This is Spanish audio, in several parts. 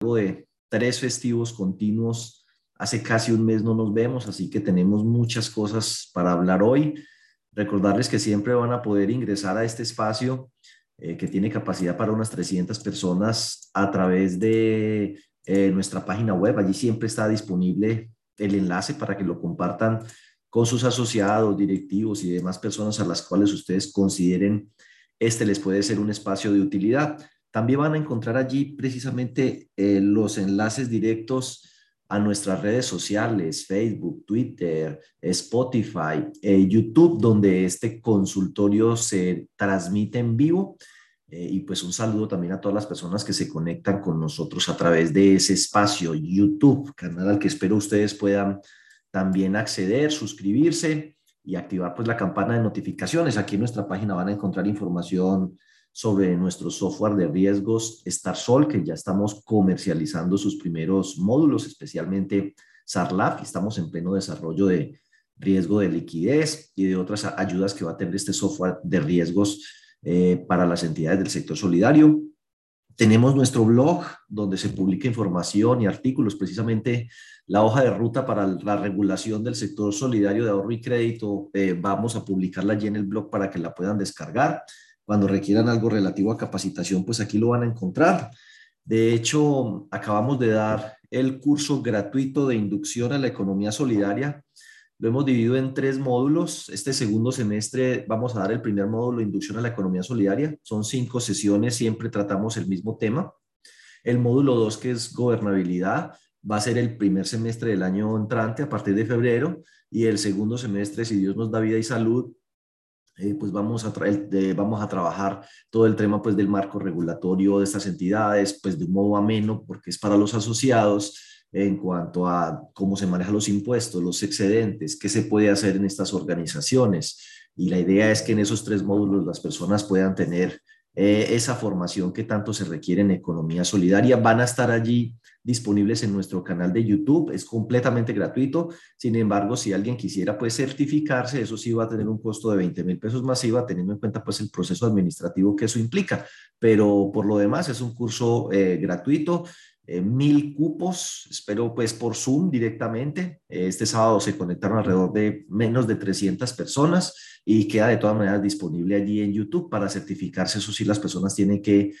de tres festivos continuos. Hace casi un mes no nos vemos, así que tenemos muchas cosas para hablar hoy. Recordarles que siempre van a poder ingresar a este espacio eh, que tiene capacidad para unas 300 personas a través de eh, nuestra página web. Allí siempre está disponible el enlace para que lo compartan con sus asociados, directivos y demás personas a las cuales ustedes consideren este les puede ser un espacio de utilidad. También van a encontrar allí precisamente eh, los enlaces directos a nuestras redes sociales, Facebook, Twitter, Spotify, eh, YouTube, donde este consultorio se transmite en vivo. Eh, y pues un saludo también a todas las personas que se conectan con nosotros a través de ese espacio YouTube, canal al que espero ustedes puedan también acceder, suscribirse y activar pues la campana de notificaciones. Aquí en nuestra página van a encontrar información sobre nuestro software de riesgos StarSol, que ya estamos comercializando sus primeros módulos, especialmente SARLAF, estamos en pleno desarrollo de riesgo de liquidez y de otras ayudas que va a tener este software de riesgos eh, para las entidades del sector solidario. Tenemos nuestro blog donde se publica información y artículos, precisamente la hoja de ruta para la regulación del sector solidario de ahorro y crédito. Eh, vamos a publicarla allí en el blog para que la puedan descargar. Cuando requieran algo relativo a capacitación, pues aquí lo van a encontrar. De hecho, acabamos de dar el curso gratuito de inducción a la economía solidaria. Lo hemos dividido en tres módulos. Este segundo semestre vamos a dar el primer módulo, inducción a la economía solidaria. Son cinco sesiones, siempre tratamos el mismo tema. El módulo dos, que es gobernabilidad, va a ser el primer semestre del año entrante, a partir de febrero, y el segundo semestre, si Dios nos da vida y salud, eh, pues vamos a, vamos a trabajar todo el tema pues del marco regulatorio de estas entidades, pues de un modo ameno, porque es para los asociados en cuanto a cómo se manejan los impuestos, los excedentes, qué se puede hacer en estas organizaciones. Y la idea es que en esos tres módulos las personas puedan tener eh, esa formación que tanto se requiere en economía solidaria. Van a estar allí disponibles en nuestro canal de YouTube. Es completamente gratuito. Sin embargo, si alguien quisiera pues certificarse, eso sí va a tener un costo de 20 mil pesos masiva, teniendo en cuenta pues el proceso administrativo que eso implica. Pero por lo demás es un curso eh, gratuito. Eh, mil cupos, espero pues por Zoom directamente. Este sábado se conectaron alrededor de menos de 300 personas y queda de todas maneras disponible allí en YouTube para certificarse. Eso sí, las personas tienen que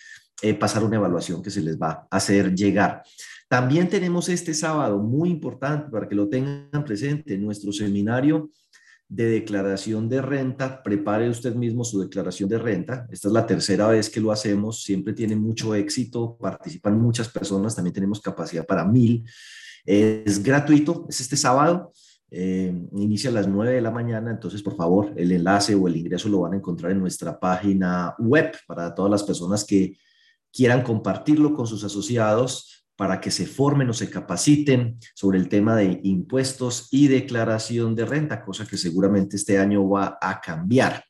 eh, pasar una evaluación que se les va a hacer llegar. También tenemos este sábado, muy importante para que lo tengan presente, nuestro seminario de declaración de renta. Prepare usted mismo su declaración de renta. Esta es la tercera vez que lo hacemos. Siempre tiene mucho éxito. Participan muchas personas. También tenemos capacidad para mil. Es gratuito. Es este sábado. Eh, inicia a las 9 de la mañana. Entonces, por favor, el enlace o el ingreso lo van a encontrar en nuestra página web para todas las personas que quieran compartirlo con sus asociados para que se formen o se capaciten sobre el tema de impuestos y declaración de renta, cosa que seguramente este año va a cambiar.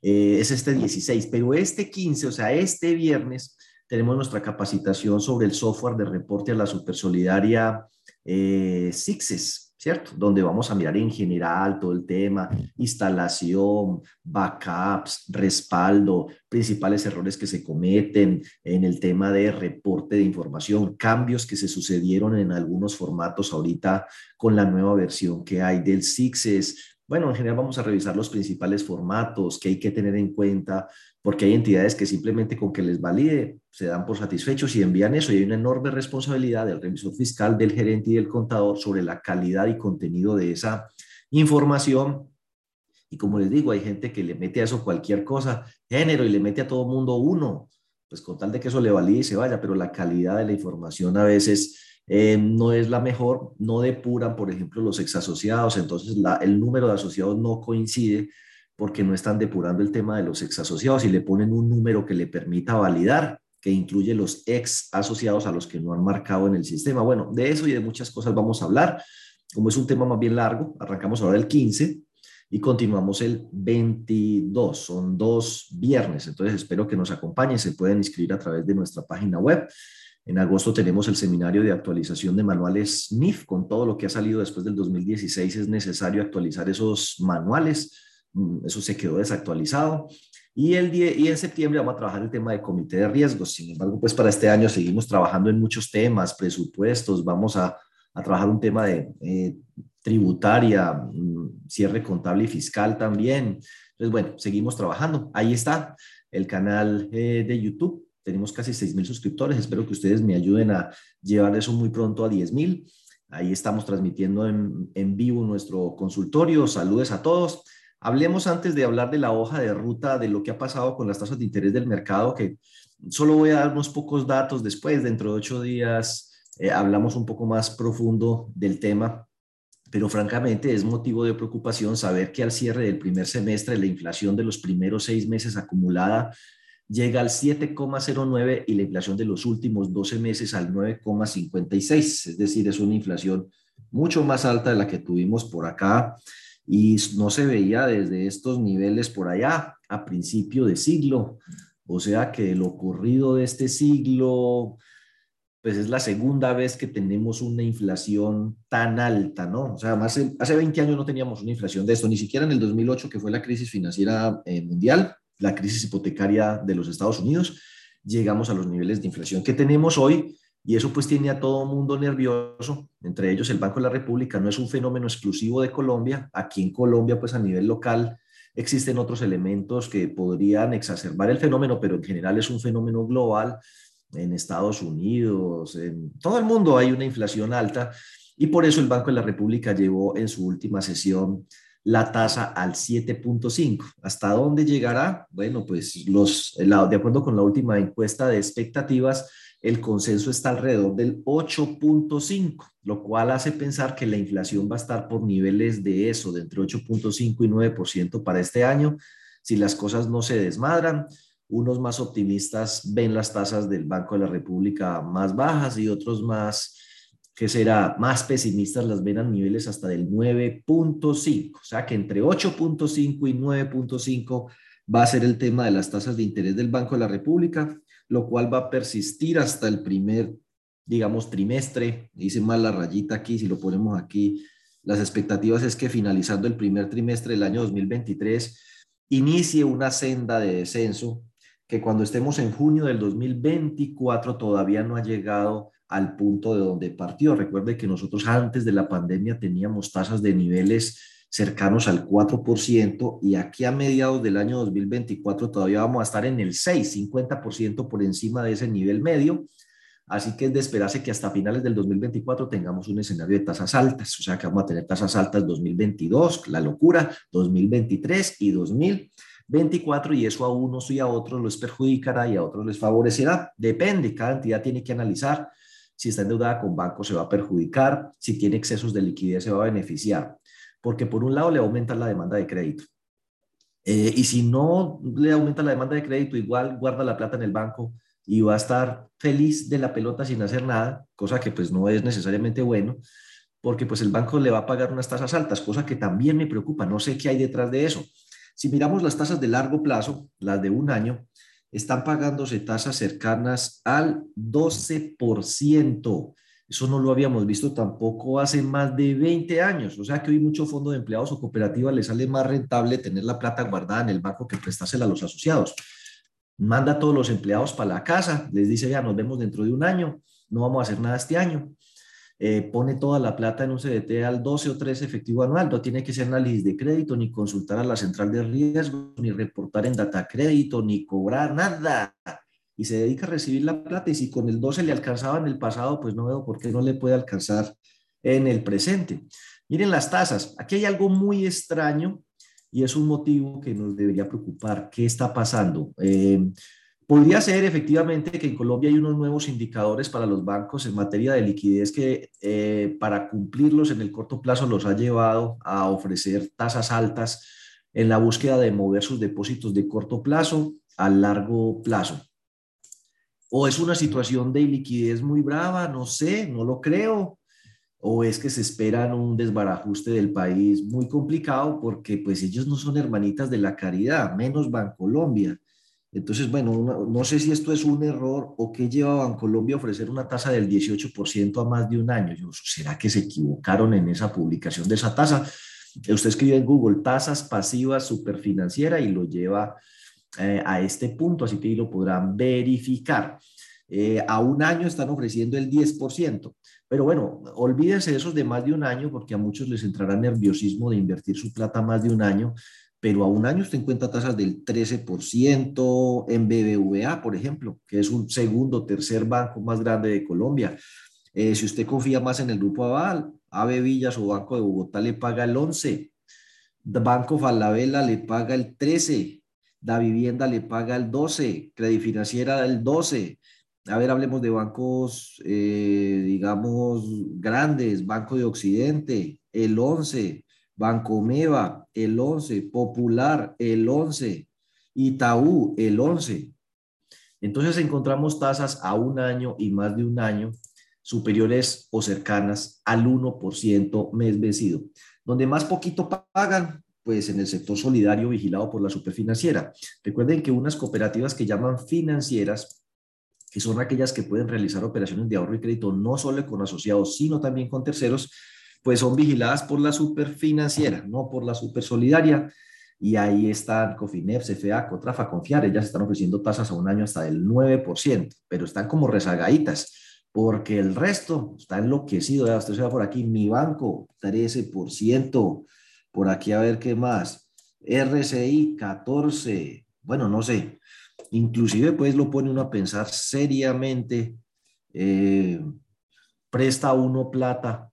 Eh, es este 16, pero este 15, o sea, este viernes, tenemos nuestra capacitación sobre el software de reporte a la Supersolidaria eh, SIXES, ¿cierto? Donde vamos a mirar en general todo el tema, instalación, backups, respaldo, principales errores que se cometen en el tema de reporte de información, cambios que se sucedieron en algunos formatos ahorita con la nueva versión que hay del SIXES, bueno, en general vamos a revisar los principales formatos que hay que tener en cuenta, porque hay entidades que simplemente con que les valide se dan por satisfechos y envían eso. Y hay una enorme responsabilidad del revisor fiscal, del gerente y del contador sobre la calidad y contenido de esa información. Y como les digo, hay gente que le mete a eso cualquier cosa, género, y le mete a todo mundo uno, pues con tal de que eso le valide y se vaya, pero la calidad de la información a veces eh, no es la mejor, no depuran, por ejemplo, los exasociados, entonces el número de asociados no coincide porque no están depurando el tema de los exasociados y le ponen un número que le permita validar, que incluye los ex asociados a los que no han marcado en el sistema. Bueno, de eso y de muchas cosas vamos a hablar. Como es un tema más bien largo, arrancamos ahora el 15 y continuamos el 22. Son dos viernes, entonces espero que nos acompañen. Se pueden inscribir a través de nuestra página web en agosto tenemos el seminario de actualización de manuales NIF. Con todo lo que ha salido después del 2016 es necesario actualizar esos manuales. Mm, eso se quedó desactualizado. Y, el y en septiembre vamos a trabajar el tema de comité de riesgos. Sin embargo, pues para este año seguimos trabajando en muchos temas, presupuestos, vamos a, a trabajar un tema de eh, tributaria, mm, cierre contable y fiscal también. Entonces, bueno, seguimos trabajando. Ahí está el canal eh, de YouTube. Tenemos casi 6 mil suscriptores. Espero que ustedes me ayuden a llevar eso muy pronto a 10 mil. Ahí estamos transmitiendo en, en vivo nuestro consultorio. Saludes a todos. Hablemos antes de hablar de la hoja de ruta, de lo que ha pasado con las tasas de interés del mercado, que solo voy a dar unos pocos datos después, dentro de ocho días eh, hablamos un poco más profundo del tema, pero francamente es motivo de preocupación saber que al cierre del primer semestre la inflación de los primeros seis meses acumulada llega al 7,09 y la inflación de los últimos 12 meses al 9,56, es decir, es una inflación mucho más alta de la que tuvimos por acá y no se veía desde estos niveles por allá a principio de siglo. O sea que lo ocurrido de este siglo, pues es la segunda vez que tenemos una inflación tan alta, ¿no? O sea, hace, hace 20 años no teníamos una inflación de esto, ni siquiera en el 2008, que fue la crisis financiera eh, mundial, la crisis hipotecaria de los Estados Unidos, llegamos a los niveles de inflación que tenemos hoy y eso pues tiene a todo mundo nervioso, entre ellos el Banco de la República, no es un fenómeno exclusivo de Colombia. Aquí en Colombia pues a nivel local existen otros elementos que podrían exacerbar el fenómeno, pero en general es un fenómeno global. En Estados Unidos, en todo el mundo hay una inflación alta y por eso el Banco de la República llevó en su última sesión la tasa al 7.5. ¿Hasta dónde llegará? Bueno, pues los, de acuerdo con la última encuesta de expectativas, el consenso está alrededor del 8.5, lo cual hace pensar que la inflación va a estar por niveles de eso, de entre 8.5 y 9% para este año, si las cosas no se desmadran. Unos más optimistas ven las tasas del Banco de la República más bajas y otros más, que será, más pesimistas las ven a niveles hasta del 9.5. O sea que entre 8.5 y 9.5 va a ser el tema de las tasas de interés del Banco de la República lo cual va a persistir hasta el primer, digamos, trimestre. Dice mal la rayita aquí, si lo ponemos aquí, las expectativas es que finalizando el primer trimestre del año 2023 inicie una senda de descenso que cuando estemos en junio del 2024 todavía no ha llegado al punto de donde partió. Recuerde que nosotros antes de la pandemia teníamos tasas de niveles cercanos al 4% y aquí a mediados del año 2024 todavía vamos a estar en el 6, 50% por encima de ese nivel medio. Así que es de esperarse que hasta finales del 2024 tengamos un escenario de tasas altas, o sea que vamos a tener tasas altas 2022, la locura, 2023 y 2024 y eso a unos y a otros les perjudicará y a otros les favorecerá. Depende, cada entidad tiene que analizar si está endeudada con bancos se va a perjudicar, si tiene excesos de liquidez se va a beneficiar porque por un lado le aumenta la demanda de crédito. Eh, y si no le aumenta la demanda de crédito, igual guarda la plata en el banco y va a estar feliz de la pelota sin hacer nada, cosa que pues no es necesariamente bueno, porque pues el banco le va a pagar unas tasas altas, cosa que también me preocupa, no sé qué hay detrás de eso. Si miramos las tasas de largo plazo, las de un año, están pagándose tasas cercanas al 12%. Eso no lo habíamos visto tampoco hace más de 20 años. O sea que hoy mucho fondo de empleados o cooperativa le sale más rentable tener la plata guardada en el banco que prestársela a los asociados. Manda a todos los empleados para la casa, les dice ya nos vemos dentro de un año, no vamos a hacer nada este año. Eh, pone toda la plata en un CDT al 12 o 13 efectivo anual, no tiene que hacer análisis de crédito, ni consultar a la central de riesgo, ni reportar en data crédito, ni cobrar nada y se dedica a recibir la plata y si con el 12 le alcanzaba en el pasado, pues no veo por qué no le puede alcanzar en el presente. Miren las tasas. Aquí hay algo muy extraño y es un motivo que nos debería preocupar. ¿Qué está pasando? Eh, podría ser efectivamente que en Colombia hay unos nuevos indicadores para los bancos en materia de liquidez que eh, para cumplirlos en el corto plazo los ha llevado a ofrecer tasas altas en la búsqueda de mover sus depósitos de corto plazo a largo plazo o es una situación de liquidez muy brava, no sé, no lo creo, o es que se esperan un desbarajuste del país muy complicado porque pues ellos no son hermanitas de la caridad, menos Bancolombia. Entonces, bueno, no, sé si esto es un error o qué lleva a Bancolombia a ofrecer una tasa del 18% a más de un año. Yo, ¿Será que se equivocaron en esa publicación de esa tasa? Usted escribe en Google tasas pasivas superfinanciera y lo lleva eh, a este punto, así que ahí lo podrán verificar. Eh, a un año están ofreciendo el 10%. Pero bueno, olvídense de esos de más de un año porque a muchos les entrará nerviosismo de invertir su plata más de un año, pero a un año usted encuentra tasas del 13% en BBVA, por ejemplo, que es un segundo, tercer banco más grande de Colombia. Eh, si usted confía más en el grupo Aval, AB Villas o Banco de Bogotá le paga el 11, Banco Falabella le paga el 13, Da Vivienda le paga el 12, Credit Financiera el 12, a ver, hablemos de bancos, eh, digamos, grandes, Banco de Occidente, el 11, Banco Meva, el 11, Popular, el 11, Itaú, el 11. Entonces encontramos tasas a un año y más de un año superiores o cercanas al 1% mes vencido. Donde más poquito pagan, pues en el sector solidario vigilado por la superfinanciera. Recuerden que unas cooperativas que llaman financieras que son aquellas que pueden realizar operaciones de ahorro y crédito no solo con asociados, sino también con terceros, pues son vigiladas por la superfinanciera, no por la supersolidaria. Y ahí están Cofinep, CFA, Cotrafa, Confiar, ellas están ofreciendo tasas a un año hasta del 9%, pero están como rezagaditas, porque el resto está enloquecido. Ya usted se va por aquí, mi banco, 13%, por aquí a ver qué más, RCI, 14%, bueno, no sé, inclusive pues lo pone uno a pensar seriamente, eh, presta uno plata,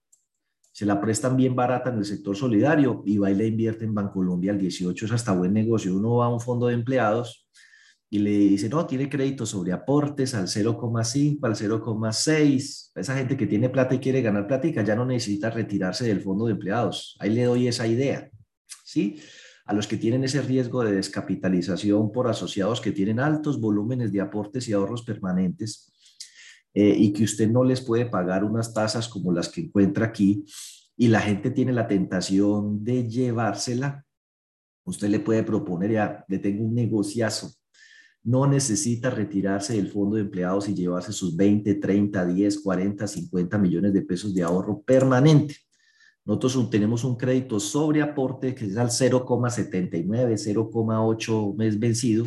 se la prestan bien barata en el sector solidario y va y le invierte en Bancolombia al 18, es hasta buen negocio. Uno va a un fondo de empleados y le dice, no, tiene crédito sobre aportes al 0,5, al 0,6. Esa gente que tiene plata y quiere ganar plática ya no necesita retirarse del fondo de empleados. Ahí le doy esa idea. ¿Sí? a los que tienen ese riesgo de descapitalización por asociados que tienen altos volúmenes de aportes y ahorros permanentes eh, y que usted no les puede pagar unas tasas como las que encuentra aquí y la gente tiene la tentación de llevársela, usted le puede proponer, ya, le tengo un negociazo, no necesita retirarse del fondo de empleados y llevarse sus 20, 30, 10, 40, 50 millones de pesos de ahorro permanente. Nosotros tenemos un crédito sobre aporte que es al 0,79, 0,8 mes vencido.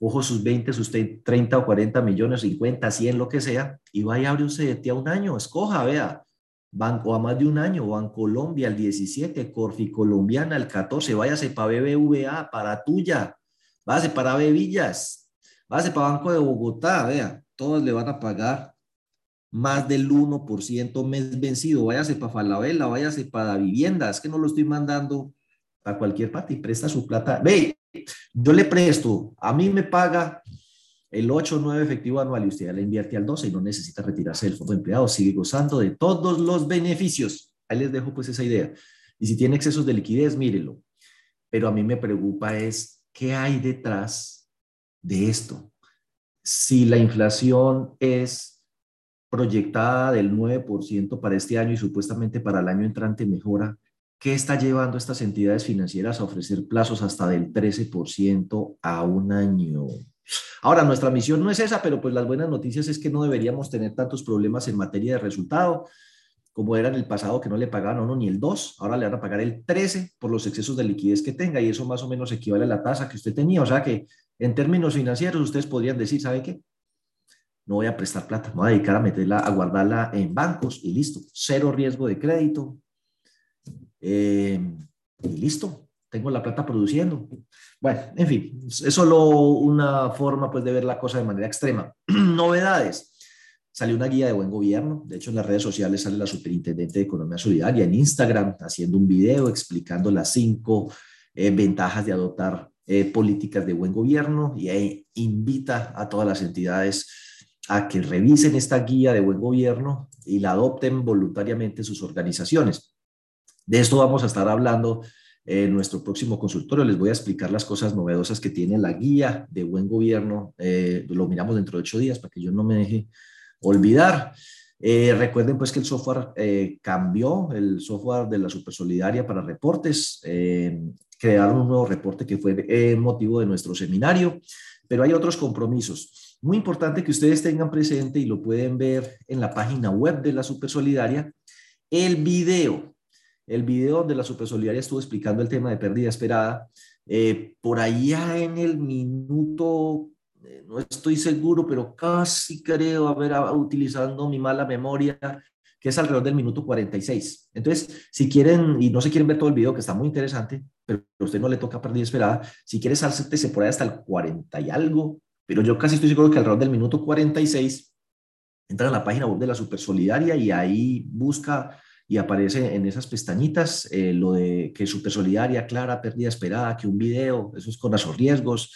Ojo, sus 20, sus 30 o 40 millones, 50, 100, lo que sea, y vaya a abrir un CDT a un año. Escoja, vea, banco a más de un año, Colombia al 17, Corfi Colombiana al 14, váyase para BBVA, para Tuya, váyase para Bevillas, váyase para Banco de Bogotá, vea, todos le van a pagar más del 1% mes vencido. Váyase para Falabella, váyase para vivienda. Es que no lo estoy mandando a cualquier parte y presta su plata. Ve, yo le presto, a mí me paga el 8 o 9 efectivo anual y usted ya le invierte al 12 y no necesita retirarse del fondo de empleado, sigue gozando de todos los beneficios. Ahí les dejo pues esa idea. Y si tiene excesos de liquidez, mírelo. Pero a mí me preocupa es qué hay detrás de esto. Si la inflación es proyectada del 9% para este año y supuestamente para el año entrante mejora, ¿qué está llevando estas entidades financieras a ofrecer plazos hasta del 13% a un año? Ahora, nuestra misión no es esa, pero pues las buenas noticias es que no deberíamos tener tantos problemas en materia de resultado como era en el pasado que no le pagaban a uno ni el 2, ahora le van a pagar el 13 por los excesos de liquidez que tenga y eso más o menos equivale a la tasa que usted tenía. O sea que en términos financieros ustedes podrían decir, ¿sabe qué? no voy a prestar plata, me voy a dedicar a meterla, a guardarla en bancos y listo, cero riesgo de crédito. Eh, y listo, tengo la plata produciendo. Bueno, en fin, es solo una forma pues de ver la cosa de manera extrema. Novedades. Salió una guía de buen gobierno. De hecho, en las redes sociales sale la superintendente de Economía Solidaria en Instagram haciendo un video explicando las cinco eh, ventajas de adoptar eh, políticas de buen gobierno y invita a todas las entidades a que revisen esta guía de buen gobierno y la adopten voluntariamente sus organizaciones. De esto vamos a estar hablando en nuestro próximo consultorio. Les voy a explicar las cosas novedosas que tiene la guía de buen gobierno. Eh, lo miramos dentro de ocho días para que yo no me deje olvidar. Eh, recuerden pues que el software eh, cambió, el software de la Supersolidaria para reportes. crearon un nuevo reporte que fue motivo de nuestro seminario, pero hay otros compromisos. Muy importante que ustedes tengan presente y lo pueden ver en la página web de la Supersolidaria, el video. El video donde la Supersolidaria estuvo explicando el tema de pérdida esperada Eh, por allá en el minuto, eh, no estoy seguro, pero casi creo haber utilizando mi mala memoria, que es alrededor del minuto 46. Entonces, si quieren, y no se quieren ver todo el video, que está muy interesante, pero a usted no le toca pérdida esperada, si quiere se por ahí hasta el 40 y algo, pero yo casi estoy seguro que alrededor del minuto 46 entra en la página web de la Super Solidaria y ahí busca y aparece en esas pestañitas eh, lo de que Super Solidaria, clara, pérdida esperada, que un video, eso es con esos riesgos,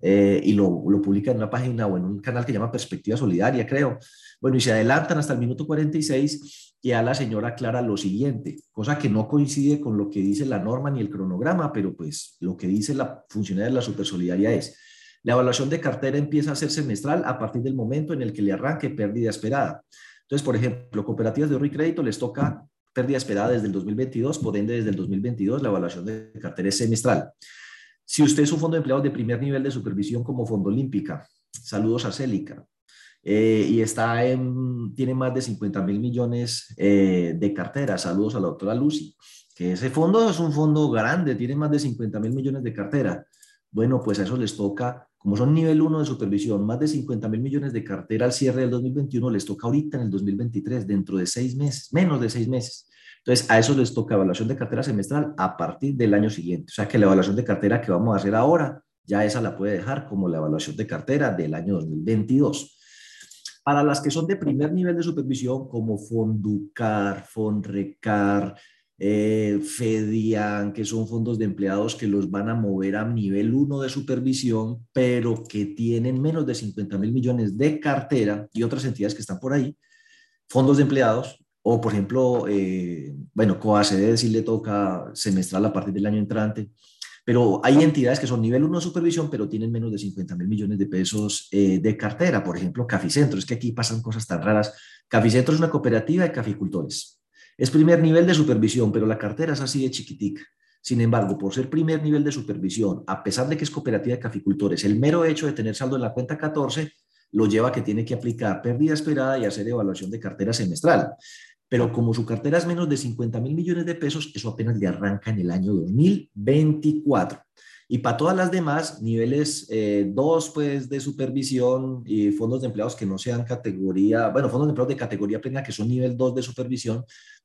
eh, y lo, lo publica en una página o en un canal que llama Perspectiva Solidaria, creo. Bueno, y se adelantan hasta el minuto 46 y a la señora aclara lo siguiente, cosa que no coincide con lo que dice la norma ni el cronograma, pero pues lo que dice la funcionaria de la Supersolidaria es, la evaluación de cartera empieza a ser semestral a partir del momento en el que le arranque pérdida esperada. Entonces, por ejemplo, cooperativas de ahorro y crédito les toca pérdida esperada desde el 2022, por ende desde el 2022 la evaluación de cartera es semestral. Si usted es un fondo de empleados de primer nivel de supervisión como Fondo Olímpica, saludos a Célica, eh, y está en, tiene más de 50 mil millones eh, de cartera. Saludos a la doctora Lucy, que ese fondo es un fondo grande, tiene más de 50 mil millones de cartera. Bueno, pues a eso les toca, como son nivel 1 de supervisión, más de 50 mil millones de cartera al cierre del 2021, les toca ahorita en el 2023, dentro de seis meses, menos de seis meses. Entonces, a eso les toca evaluación de cartera semestral a partir del año siguiente. O sea que la evaluación de cartera que vamos a hacer ahora, ya esa la puede dejar como la evaluación de cartera del año 2022. Para las que son de primer nivel de supervisión, como Fonducar, Fonrecar, eh, FEDIAN, que son fondos de empleados que los van a mover a nivel 1 de supervisión, pero que tienen menos de 50 mil millones de cartera y otras entidades que están por ahí, fondos de empleados, o por ejemplo, eh, bueno, COACD si le toca semestral a partir del año entrante, pero hay entidades que son nivel 1 de supervisión, pero tienen menos de 50 mil millones de pesos eh, de cartera. Por ejemplo, Caficentro. Es que aquí pasan cosas tan raras. Caficentro es una cooperativa de caficultores. Es primer nivel de supervisión, pero la cartera es así de chiquitica. Sin embargo, por ser primer nivel de supervisión, a pesar de que es cooperativa de caficultores, el mero hecho de tener saldo en la cuenta 14 lo lleva a que tiene que aplicar pérdida esperada y hacer evaluación de cartera semestral pero como su cartera es menos de 50 mil millones de pesos, eso apenas le arranca en el año 2024. Y para todas las demás, niveles 2 eh, pues, de supervisión y fondos de empleados que no sean categoría, bueno, fondos de empleados de categoría plena que son nivel 2 de supervisión,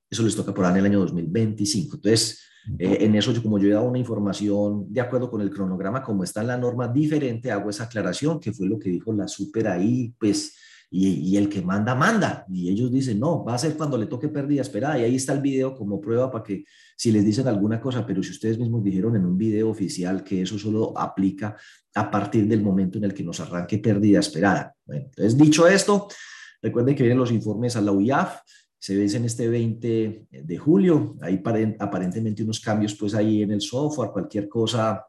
eso les toca por en el año 2025. Entonces, eh, en eso, yo, como yo he dado una información de acuerdo con el cronograma, como está en la norma diferente, hago esa aclaración, que fue lo que dijo la super ahí, pues y, el que manda, manda. Y ellos dicen, no, va a ser cuando le toque pérdida esperada. Y ahí está el video como prueba para que si les dicen alguna cosa, pero si ustedes mismos dijeron en un video oficial que eso solo aplica a partir del momento en el que nos arranque pérdida esperada. Bueno, entonces, dicho esto, recuerden que vienen los informes a la UIAF, se vencen este 20 de julio. Hay aparentemente unos cambios pues ahí en el software, cualquier cosa,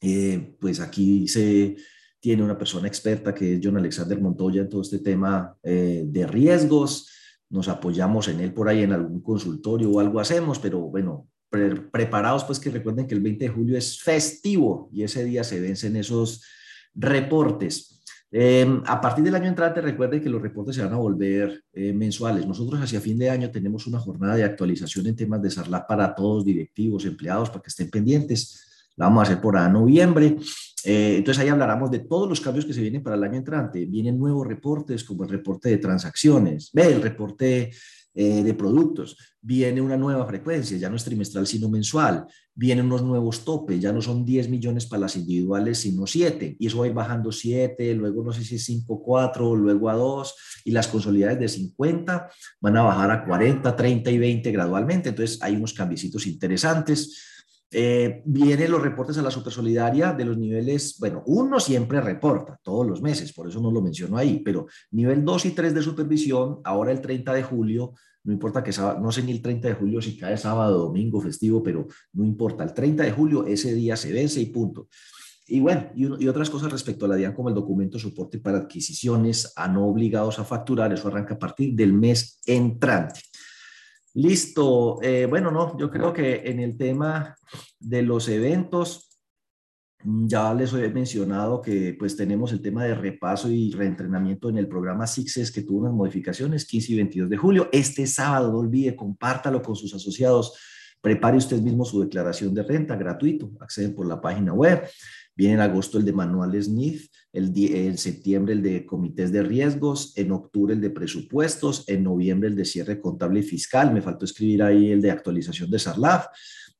eh, pues aquí se tiene una persona experta que es John Alexander Montoya en todo este tema eh, de riesgos. Nos apoyamos en él por ahí en algún consultorio o algo hacemos, pero bueno, preparados pues que recuerden que el 20 de julio es festivo y ese día se vencen esos reportes. Em, a partir del año entrante, recuerden que los reportes se van a volver eh, mensuales. Nosotros hacia fin de año tenemos una jornada de actualización en temas de SARLA para todos, directivos, empleados, para que estén pendientes. La vamos a hacer por a noviembre. Eh, entonces ahí hablaremos de todos los cambios que se vienen para el año entrante. Vienen nuevos reportes como el reporte de transacciones, el reporte eh, de productos, viene una nueva frecuencia, ya no es trimestral sino mensual, vienen unos nuevos topes, ya no son 10 millones para las individuales sino 7, y eso va a ir bajando 7, luego no sé si es 5, 4, luego a 2, y las consolidadas de 50 van a bajar a 40, 30 y 20 gradualmente, entonces hay unos cambios interesantes. Eh, vienen los reportes a la Supersolidaria de los niveles, bueno, uno siempre reporta todos los meses, por eso no lo menciono ahí, pero nivel 2 y 3 de supervisión, ahora el 30 de julio, no importa que no sé ni el 30 de julio si cae sábado, domingo, festivo, pero no importa, el 30 de julio ese día se vence y punto. Y bueno, y, y, otras cosas respecto a la DIAN como el documento soporte para adquisiciones a no obligados a facturar, eso arranca a partir del mes entrante. Listo. Eh, bueno, no, yo creo que en el tema de los eventos, ya les he mencionado que pues tenemos el tema de repaso y reentrenamiento en el programa Sixes que tuvo unas modificaciones 15 y 22 de julio. Este sábado, no olvide, compártalo con sus asociados Prepare usted mismo su declaración de renta gratuito, acceden por la página web. Viene en agosto el de manuales NIF, el en septiembre el de comités de riesgos, en octubre el de presupuestos, en noviembre el de cierre contable y fiscal. Me faltó escribir ahí el de actualización de SARLAF.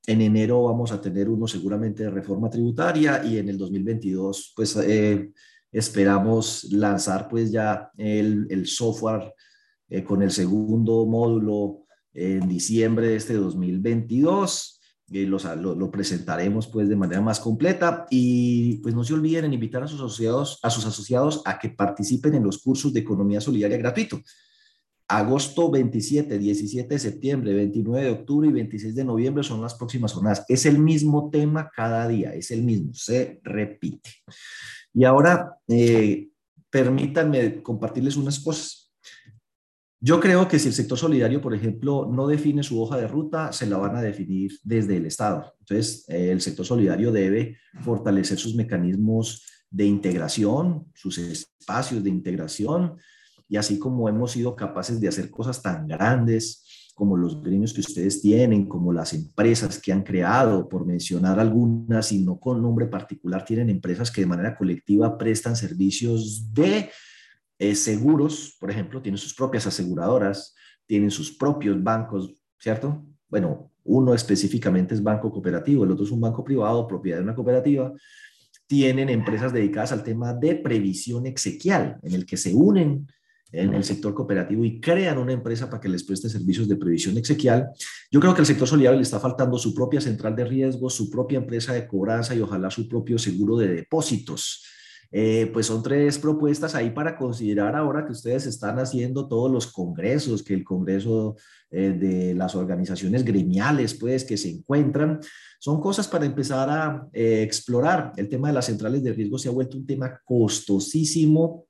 En enero vamos a tener uno seguramente de reforma tributaria y en el 2022 pues eh, esperamos lanzar pues ya el, software eh, con el segundo módulo en diciembre de este 2022. Eh, los, lo, presentaremos pues de manera más completa y pues no se olviden en invitar a sus asociados a sus asociados a que participen en los cursos de economía solidaria gratuito. Agosto 27, 17 de septiembre, 29 de octubre y 26 de noviembre son las próximas jornadas. Es el mismo tema cada día, es el mismo, se repite. Y ahora, eh, permítanme compartirles unas cosas. Yo creo que si el sector solidario, por ejemplo, no define su hoja de ruta, se la van a definir desde el Estado. Entonces, eh, el sector solidario debe fortalecer sus mecanismos de integración, sus espacios de integración, y así como hemos sido capaces de hacer cosas tan grandes como los gremios que ustedes tienen, como las empresas que han creado, por mencionar algunas y no con nombre particular, tienen empresas que de manera colectiva prestan servicios de eh, seguros, por ejemplo, tienen sus propias aseguradoras, tienen sus propios bancos, ¿cierto? Bueno, uno específicamente es banco cooperativo, el otro es un banco privado, propiedad de una cooperativa. Tienen empresas dedicadas al tema de previsión exequial, en el que se unen en el sector cooperativo y crean una empresa para que les preste servicios de previsión exequial. Yo creo que al sector solidario le está faltando su propia central de riesgo, su propia empresa de cobranza y ojalá su propio seguro de depósitos eh, pues son tres propuestas ahí para considerar ahora que ustedes están haciendo todos los congresos, que el congreso eh, de las organizaciones gremiales, pues, que se encuentran, son cosas para empezar a eh, explorar. El tema de las centrales de riesgo se ha vuelto un tema costosísimo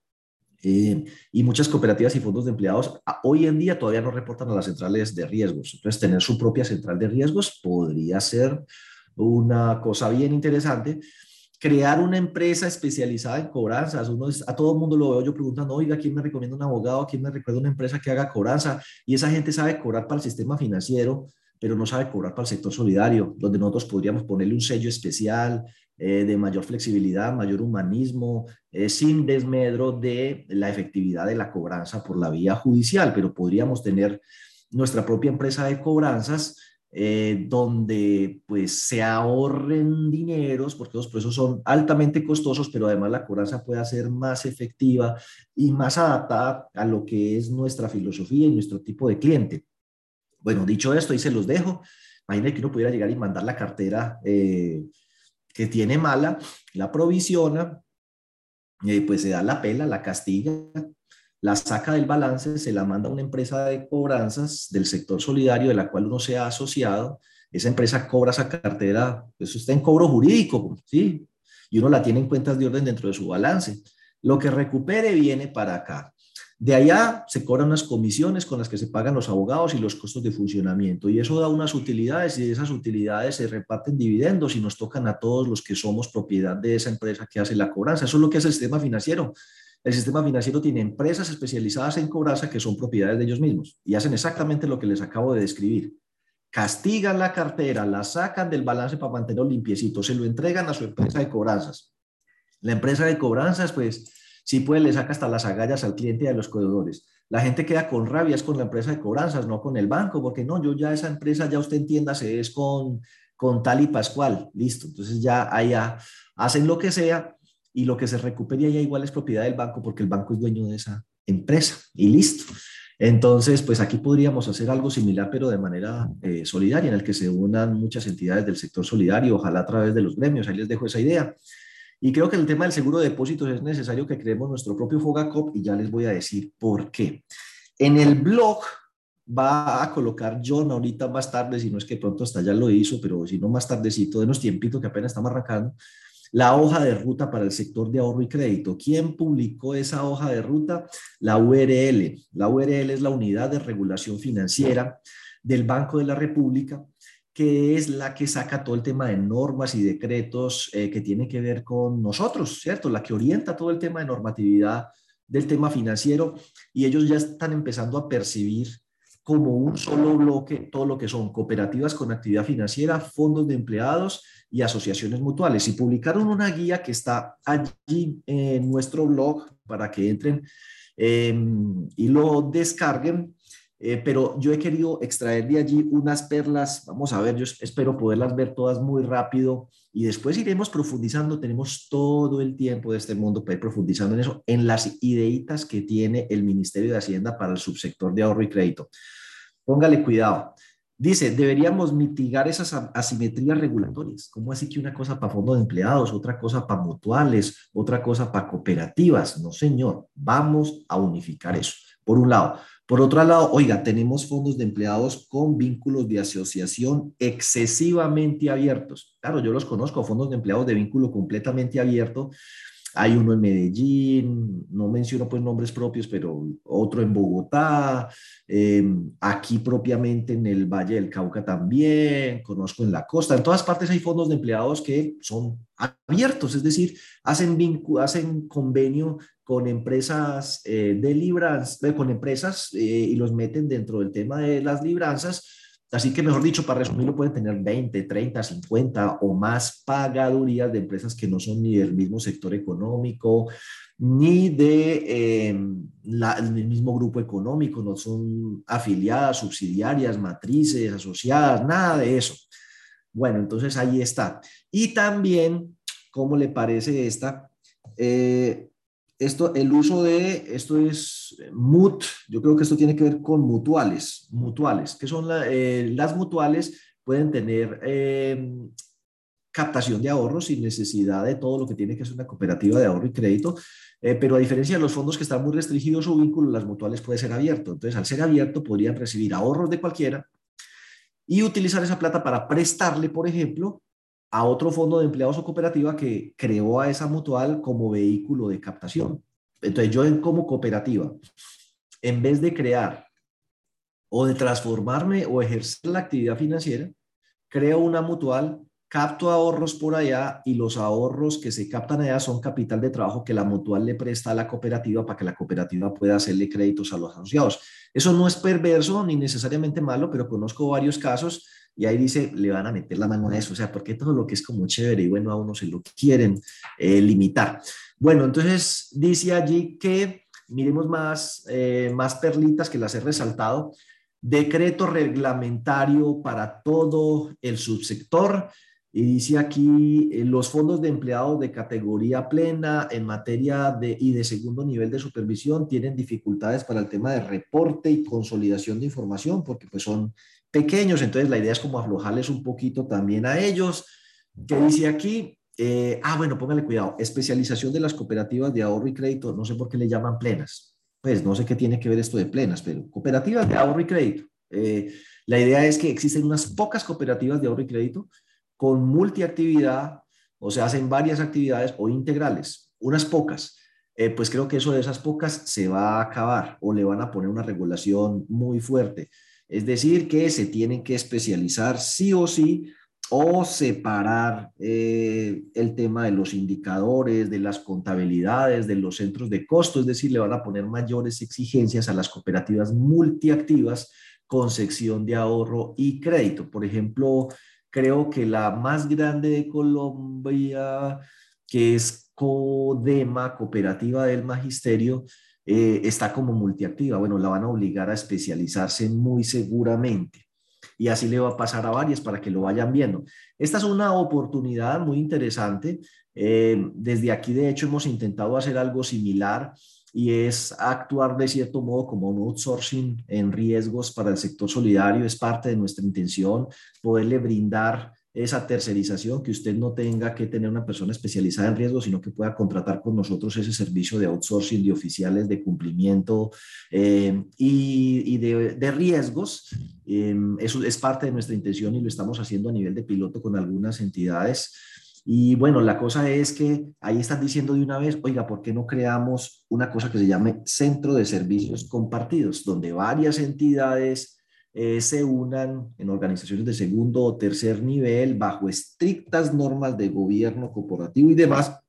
y muchas cooperativas y fondos de empleados hoy en día todavía no reportan a las centrales de riesgos. Entonces, tener su propia central de riesgos podría ser una cosa bien interesante crear una empresa especializada en cobranzas. Uno a todo el mundo lo veo yo preguntando, oiga, ¿quién me recomienda un abogado? ¿Quién me recuerda una empresa que haga cobranza? Y esa gente sabe cobrar para el sistema financiero, pero no sabe cobrar para el sector solidario, donde nosotros podríamos ponerle un sello especial eh, de mayor flexibilidad, mayor humanismo, eh, sin desmedro de la efectividad de la cobranza por la vía judicial, pero podríamos tener nuestra propia empresa de cobranzas eh, donde pues se ahorren dineros, porque los procesos son altamente costosos, pero además la cobranza pueda ser más efectiva y más adaptada a lo que es nuestra filosofía y nuestro tipo de cliente. Bueno, dicho esto, ahí se los dejo. Imagínense que uno pudiera llegar y mandar la cartera eh, que tiene mala, la provisiona, eh, pues se da la pela, la castiga, la saca del balance, se la manda a una empresa de cobranzas del sector solidario de la cual uno se ha asociado. Esa empresa cobra esa cartera, eso está en cobro jurídico, ¿sí? Y uno la tiene en cuentas de orden dentro de su balance. Lo que recupere viene para acá. De allá se cobran unas comisiones con las que se pagan los abogados y los costos de funcionamiento. Y eso da unas utilidades y esas utilidades se reparten dividendos y nos tocan a todos los que somos propiedad de esa empresa que hace la cobranza. Eso es lo que es el sistema financiero. El sistema financiero tiene empresas especializadas en cobranza que son propiedades de ellos mismos y hacen exactamente lo que les acabo de describir. Castigan la cartera, la sacan del balance para mantenerlo limpiecito, se lo entregan a su empresa de cobranzas. La empresa de cobranzas, pues, sí puede, le saca hasta las agallas al cliente y a los cobradores. La gente queda con rabia, es con la empresa de cobranzas, no con el banco, porque no, yo ya esa empresa, ya usted entienda, se es con, con tal y pascual, listo. Entonces ya allá hacen lo que sea y lo que se recupere ya igual es propiedad del banco porque el banco es dueño de esa empresa y listo. Entonces, pues aquí podríamos hacer algo similar, pero de manera eh, solidaria, en el que se unan muchas entidades del sector solidario, ojalá a través de los gremios, ahí les dejo esa idea. Y creo que el tema del seguro de depósitos es necesario que creemos nuestro propio Fogacop y ya les voy a decir por qué. En el blog va a colocar John ahorita más tarde, si no es que pronto hasta ya lo hizo, pero si no más tardecito, de unos tiempitos que apenas estamos arrancando, la hoja de ruta para el sector de ahorro y crédito. ¿Quién publicó esa hoja de ruta? La URL. La URL es la Unidad de Regulación Financiera del Banco de la República, que es la que saca todo el tema de normas y decretos eh, que tienen que ver con nosotros, ¿cierto? La que orienta todo el tema de normatividad del tema financiero y ellos ya están empezando a percibir como un solo bloque todo lo que son cooperativas con actividad financiera, fondos de empleados y asociaciones mutuales. Y publicaron una guía que está allí en nuestro blog para que entren em, y lo descarguen. Eh, pero yo he querido extraer de allí unas perlas, vamos a ver, yo espero poderlas ver todas muy rápido y después iremos profundizando, tenemos todo el tiempo de este mundo para ir profundizando en eso, en las ideitas que tiene el Ministerio de Hacienda para el subsector de ahorro y crédito. Póngale cuidado. Dice, deberíamos mitigar esas asimetrías regulatorias. ¿Cómo así que una cosa para fondos de empleados, otra cosa para mutuales, otra cosa para cooperativas? No, señor, vamos a unificar eso. Por un lado. Por otro lado, oiga, tenemos fondos de empleados con vínculos de asociación excesivamente abiertos. Claro, yo los conozco, fondos de empleados de vínculo completamente abierto, hay uno en Medellín, no menciono pues nombres propios, pero otro en Bogotá, em, aquí propiamente en el Valle del Cauca también, conozco en la costa, en todas partes hay fondos de empleados que son abiertos, es decir, hacen, hacen convenio con empresas eh, de libras, eh, con empresas eh, y los meten dentro del tema de las libranzas Así que, mejor dicho, para resumirlo, pueden tener 20, 30, 50 o más pagadurías de empresas que no son ni del mismo sector económico, ni em, del mismo grupo económico, no son afiliadas, subsidiarias, matrices, asociadas, nada de eso. Bueno, entonces ahí está. Y también, ¿cómo le parece esta? Eh, esto, el uso de, esto es MUT, yo creo que esto tiene que ver con mutuales, mutuales, que son eh, las mutuales pueden tener em, captación de ahorros sin necesidad de todo lo que tiene que ser una cooperativa de ahorro y crédito, eh, pero a diferencia de los fondos que están muy restringidos su vínculo, las mutuales puede ser abierto. Entonces, al ser abierto, podrían recibir ahorros de cualquiera y utilizar esa plata para prestarle, por ejemplo, a otro fondo de empleados o cooperativa que creó a esa mutual como vehículo de captación. Entonces yo como cooperativa, en vez de crear o de transformarme o ejercer la actividad financiera, creo una mutual, capto ahorros por allá y los ahorros que se captan allá son capital de trabajo que la mutual le presta a la cooperativa para que la cooperativa pueda hacerle créditos a los asociados. Eso no es perverso ni necesariamente malo, pero conozco varios casos y ahí dice, le van a meter la mano a eso, o sea, porque todo lo que es como chévere y bueno a uno se lo quieren eh, limitar. Bueno, entonces dice allí que miremos más, eh, más perlitas que las he resaltado. Decreto reglamentario para todo el subsector. Y dice aquí, eh, los fondos de empleados de categoría plena en materia de, y de segundo nivel de supervisión tienen dificultades para el tema de reporte y consolidación de información porque pues son pequeños, entonces la idea es como aflojarles un poquito también a ellos. ¿Qué dice aquí? Eh, ah, bueno, póngale cuidado, especialización de las cooperativas de ahorro y crédito, no sé por qué le llaman plenas, pues no sé qué tiene que ver esto de plenas, pero cooperativas de ahorro y crédito. Eh, la idea es que existen unas pocas cooperativas de ahorro y crédito con multiactividad, o sea, hacen varias actividades o integrales, unas pocas. Eh, pues creo que eso de esas pocas se va a acabar o le van a poner una regulación muy fuerte. Es decir, que se tienen que especializar sí o sí o separar eh, el tema de los indicadores, de las contabilidades, de los centros de costo, es decir, le van a poner mayores exigencias a las cooperativas multiactivas con sección de ahorro y crédito. Por ejemplo, creo que la más grande de Colombia, que es Codema, Cooperativa del Magisterio, eh, está como multiactiva. Bueno, la van a obligar a especializarse muy seguramente. Y así le va a pasar a varias para que lo vayan viendo. Esta es una oportunidad muy interesante. Eh, desde aquí, de hecho, hemos intentado hacer algo similar y es actuar de cierto modo como un outsourcing en riesgos para el sector solidario. Es parte de nuestra intención poderle brindar esa tercerización, que usted no tenga que tener una persona especializada en riesgo, sino que pueda contratar con nosotros ese servicio de outsourcing de oficiales de cumplimiento eh, y, de, riesgos. Eh, eso es parte de nuestra intención y lo estamos haciendo a nivel de piloto con algunas entidades. Y bueno, la cosa es que ahí están diciendo de una vez, oiga, ¿por qué no creamos una cosa que se llame Centro de Servicios Compartidos, donde varias entidades eh, se unan en organizaciones de segundo o tercer nivel bajo estrictas normas de gobierno corporativo y demás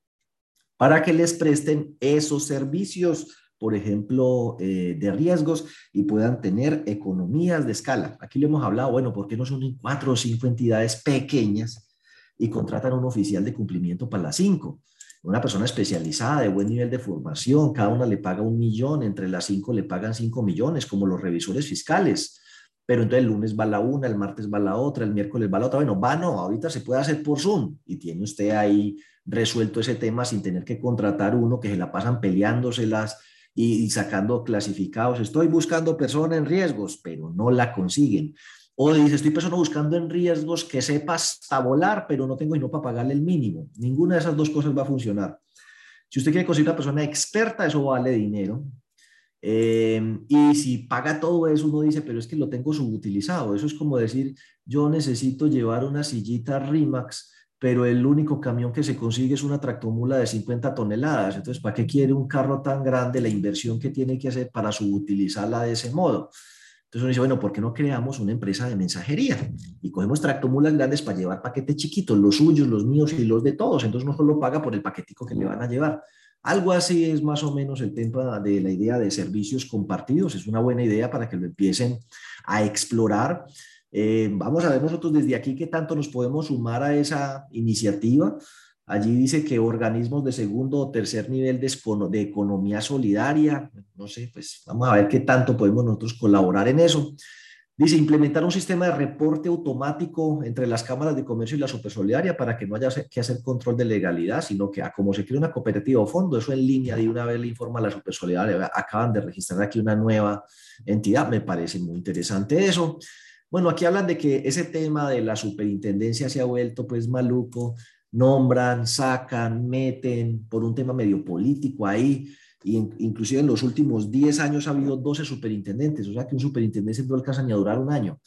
para que les presten esos servicios por ejemplo, eh, de riesgos y puedan tener economías de escala. Aquí le hemos hablado, bueno, ¿por qué no son cuatro o cinco entidades pequeñas y contratan un oficial de cumplimiento para las cinco? Una persona especializada, de buen nivel de formación, cada una le paga un millón, entre las cinco le pagan cinco millones, como los revisores fiscales pero entonces el lunes va la una, el martes va la otra, el miércoles va la otra. Bueno, va no, ahorita se puede hacer por Zoom y tiene usted ahí resuelto ese tema sin tener que contratar uno que se la pasan peleándoselas y, y sacando clasificados. Estoy buscando persona en riesgos, pero no la consiguen. O dice, estoy persona buscando en riesgos que sepa hasta volar, pero no tengo y no para pagarle el mínimo. Ninguna de esas dos cosas va a funcionar. Si usted quiere conseguir una persona experta, eso vale dinero. Eh, y si paga todo eso, uno dice, pero es que lo tengo subutilizado. Eso es como decir, yo necesito llevar una sillita Rimax, pero el único camión que se consigue es una tractomula de 50 toneladas. Entonces, ¿para qué quiere un carro tan grande? La inversión que tiene que hacer para subutilizarla de ese modo. Entonces uno dice, bueno, ¿por qué no creamos una empresa de mensajería? Y cogemos tractomulas grandes para llevar paquetes chiquitos, los suyos, los míos y los de todos. Entonces no solo paga por el paquetico que le van a llevar. Algo así es más o menos el tema de la idea de servicios compartidos. Es una buena idea para que lo empiecen a explorar. Eh, vamos a ver nosotros desde aquí qué tanto nos podemos sumar a esa iniciativa. Allí dice que organismos de segundo o tercer nivel de, de economía solidaria, no sé, pues vamos a ver qué tanto podemos nosotros colaborar en eso. Dice, implementar un sistema de reporte automático entre las cámaras de comercio y la supersolidaria para que no haya que hacer control de legalidad, sino que a como se crea una cooperativa o fondo, eso en línea de una vez le informa a la supersolidaria, acaban de registrar aquí una nueva entidad, me parece muy interesante eso. Bueno, aquí hablan de que ese tema de la superintendencia se ha vuelto pues maluco, nombran, sacan, meten por un tema medio político ahí, y inclusive en los últimos 10 años ha habido 12 superintendentes, o sea que un superintendente no alcanza ni a durar un año.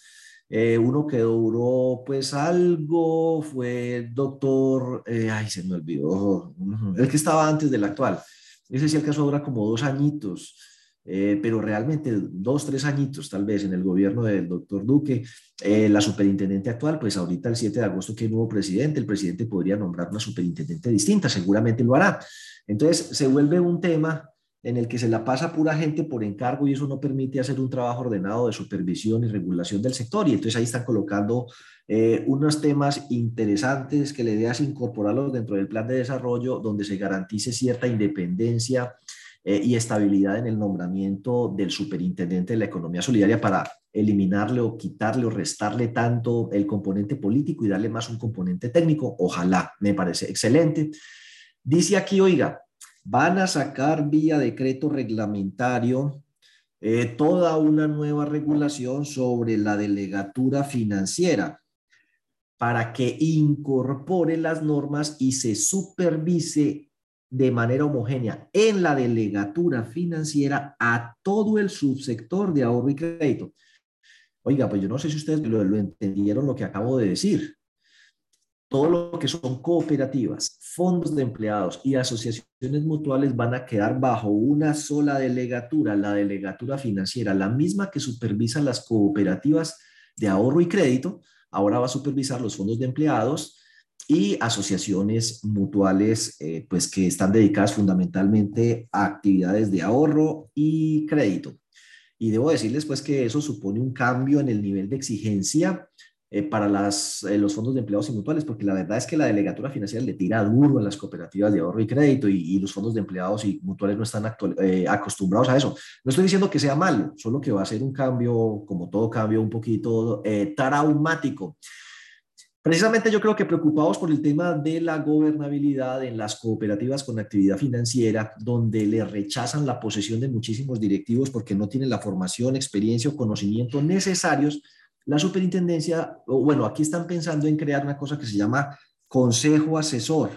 Eh, uno que duró pues algo fue doctor, eh, ay, se me olvidó, el que estaba antes del actual. Ese sí alcanzó a durar como dos añitos, eh, pero realmente dos, tres añitos tal vez en el gobierno del doctor Duque. la superintendente actual, pues ahorita el 7 de agosto que hay nuevo presidente, el presidente podría nombrar una superintendente distinta, seguramente lo hará. Entonces se vuelve un tema en el que se la pasa pura gente por encargo y eso no permite hacer un trabajo ordenado de supervisión y regulación del sector. Y entonces ahí están colocando eh, unos temas interesantes que le idea incorporarlos dentro del plan de desarrollo donde se garantice cierta independencia eh, y estabilidad en el nombramiento del superintendente de la economía solidaria para eliminarle o quitarle o restarle tanto el componente político y darle más un componente técnico. Ojalá, me parece excelente. Dice aquí, oiga, van a sacar vía decreto reglamentario eh, toda una nueva regulación sobre la delegatura financiera para que incorpore las normas y se supervise de manera homogénea en la delegatura financiera a todo el subsector de ahorro y crédito. Oiga, pues yo no sé si ustedes lo, lo entendieron lo que acabo de decir todo lo que son cooperativas, fondos de empleados y asociaciones mutuales van a quedar bajo una sola delegatura, la delegatura financiera, la misma que supervisa las cooperativas de ahorro y crédito, ahora va a supervisar los fondos de empleados y asociaciones mutuales eh, pues que están dedicadas fundamentalmente a actividades de ahorro y crédito. Y debo decirles pues que eso supone un cambio en el nivel de exigencia eh, para eh, los fondos de empleados y mutuales, porque la verdad es que la delegatura financiera le tira duro a las cooperativas de ahorro y crédito y, los fondos de empleados y mutuales no están eh, acostumbrados a eso. No estoy diciendo que sea malo, solo que va a ser un cambio, como todo cambio, un poquito traumático. Precisamente yo creo que preocupados por el tema de la gobernabilidad en las cooperativas con actividad financiera, donde le rechazan la posesión de muchísimos directivos porque no tienen la formación, experiencia o conocimiento necesarios la superintendencia, bueno, aquí están pensando en crear una cosa que se llama consejo asesor.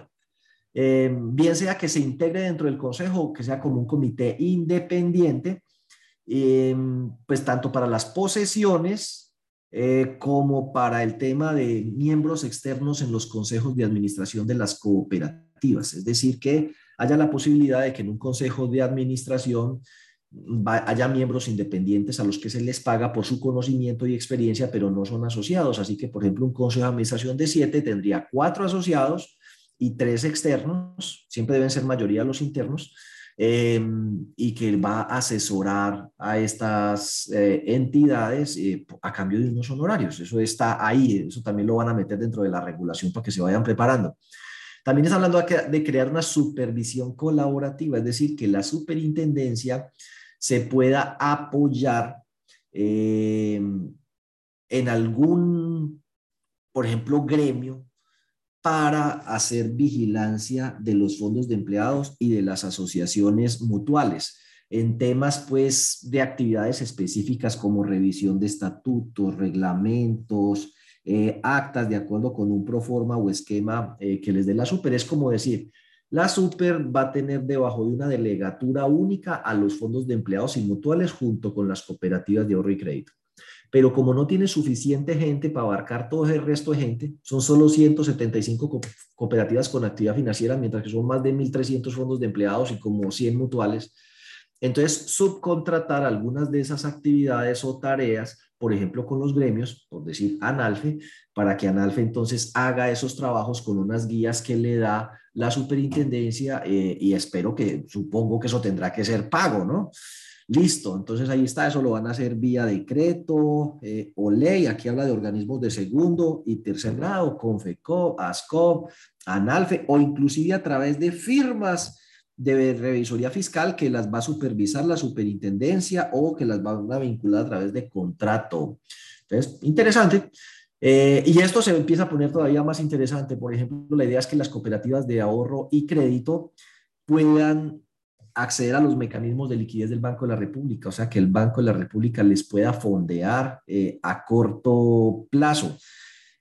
Eh, bien sea que se integre dentro del consejo que sea como un comité independiente, eh, pues tanto para las posesiones eh, como para el tema de miembros externos en los consejos de administración de las cooperativas. Es decir, que haya la posibilidad de que en un consejo de administración haya miembros independientes a los que se les paga por su conocimiento y experiencia, pero no son asociados. Así que, por ejemplo, un consejo de administración de siete tendría cuatro asociados y tres externos, siempre deben ser mayoría los internos, em, y que va a asesorar a estas eh, entidades eh, a cambio de unos honorarios. Eso está ahí, eso también lo van a meter dentro de la regulación para que se vayan preparando. También está hablando de crear una supervisión colaborativa, es decir, que la superintendencia se pueda apoyar em, en algún, por ejemplo, gremio para hacer vigilancia de los fondos de empleados y de las asociaciones mutuales en temas pues de actividades específicas como revisión de estatutos, reglamentos, eh, actas de acuerdo con un proforma o esquema eh, que les dé la super. Es como decir, la super va a tener debajo de una delegatura única a los fondos de empleados y mutuales junto con las cooperativas de ahorro y crédito pero como no tiene suficiente gente para abarcar todo el resto de gente, son solo 175 cooperativas con actividad financiera, mientras que son más de 1.300 fondos de empleados y como 100 mutuales. Entonces, subcontratar algunas de esas actividades o tareas, por ejemplo, con los gremios, por decir Analfe, para que Analfe entonces haga esos trabajos con unas guías que le da la superintendencia eh, y espero que, supongo que eso tendrá que ser pago, ¿no? Listo, entonces ahí está, eso lo van a hacer vía decreto eh, o ley. Aquí habla de organismos de segundo y tercer grado, CONFECO, ASCOP, ANALFE o inclusive a través de firmas de revisoría fiscal que las va a supervisar la superintendencia o que las van a vincular a través de contrato. Entonces, interesante. Eh, y esto se empieza a poner todavía más interesante. Por ejemplo, la idea es que las cooperativas de ahorro y crédito puedan acceder a los mecanismos de liquidez del Banco de la República, o sea, que el Banco de la República les pueda fondear eh, a corto plazo.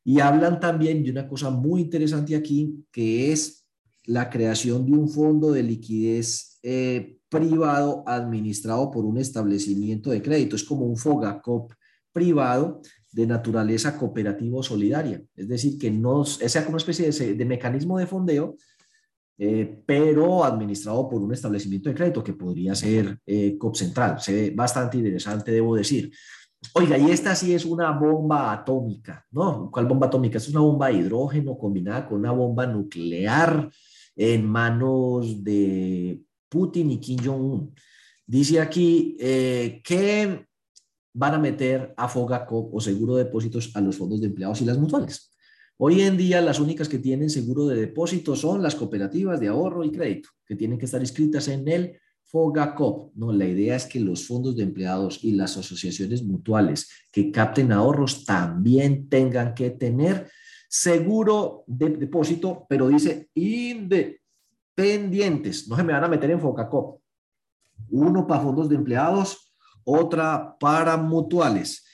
Y hablan también de una cosa muy interesante aquí, que es la creación de un fondo de liquidez eh, privado administrado por un establecimiento de crédito. Es como un FOGACOP privado de naturaleza cooperativa o solidaria. Es decir, que no sea como una especie de, mecanismo de fondeo, eh, pero administrado por un establecimiento de crédito que podría ser eh, COP Central. Se ve bastante interesante, debo decir. Oiga, y esta sí es una bomba atómica, ¿no? ¿Cuál bomba atómica? Es una bomba de hidrógeno combinada con una bomba nuclear en manos de Putin y Kim Jong-un. Dice aquí eh, que van a meter a FOGACOP o seguro de depósitos a los fondos de empleados y las mutuales. Hoy en día las únicas que tienen seguro de depósito son las cooperativas de ahorro y crédito, que tienen que estar inscritas en el FOGACOP. No, la idea es que los fondos de empleados y las asociaciones mutuales que capten ahorros también tengan que tener seguro de depósito, pero dice independientes. No se me van a meter en FOGACOP. Uno para fondos de empleados, otra para mutuales.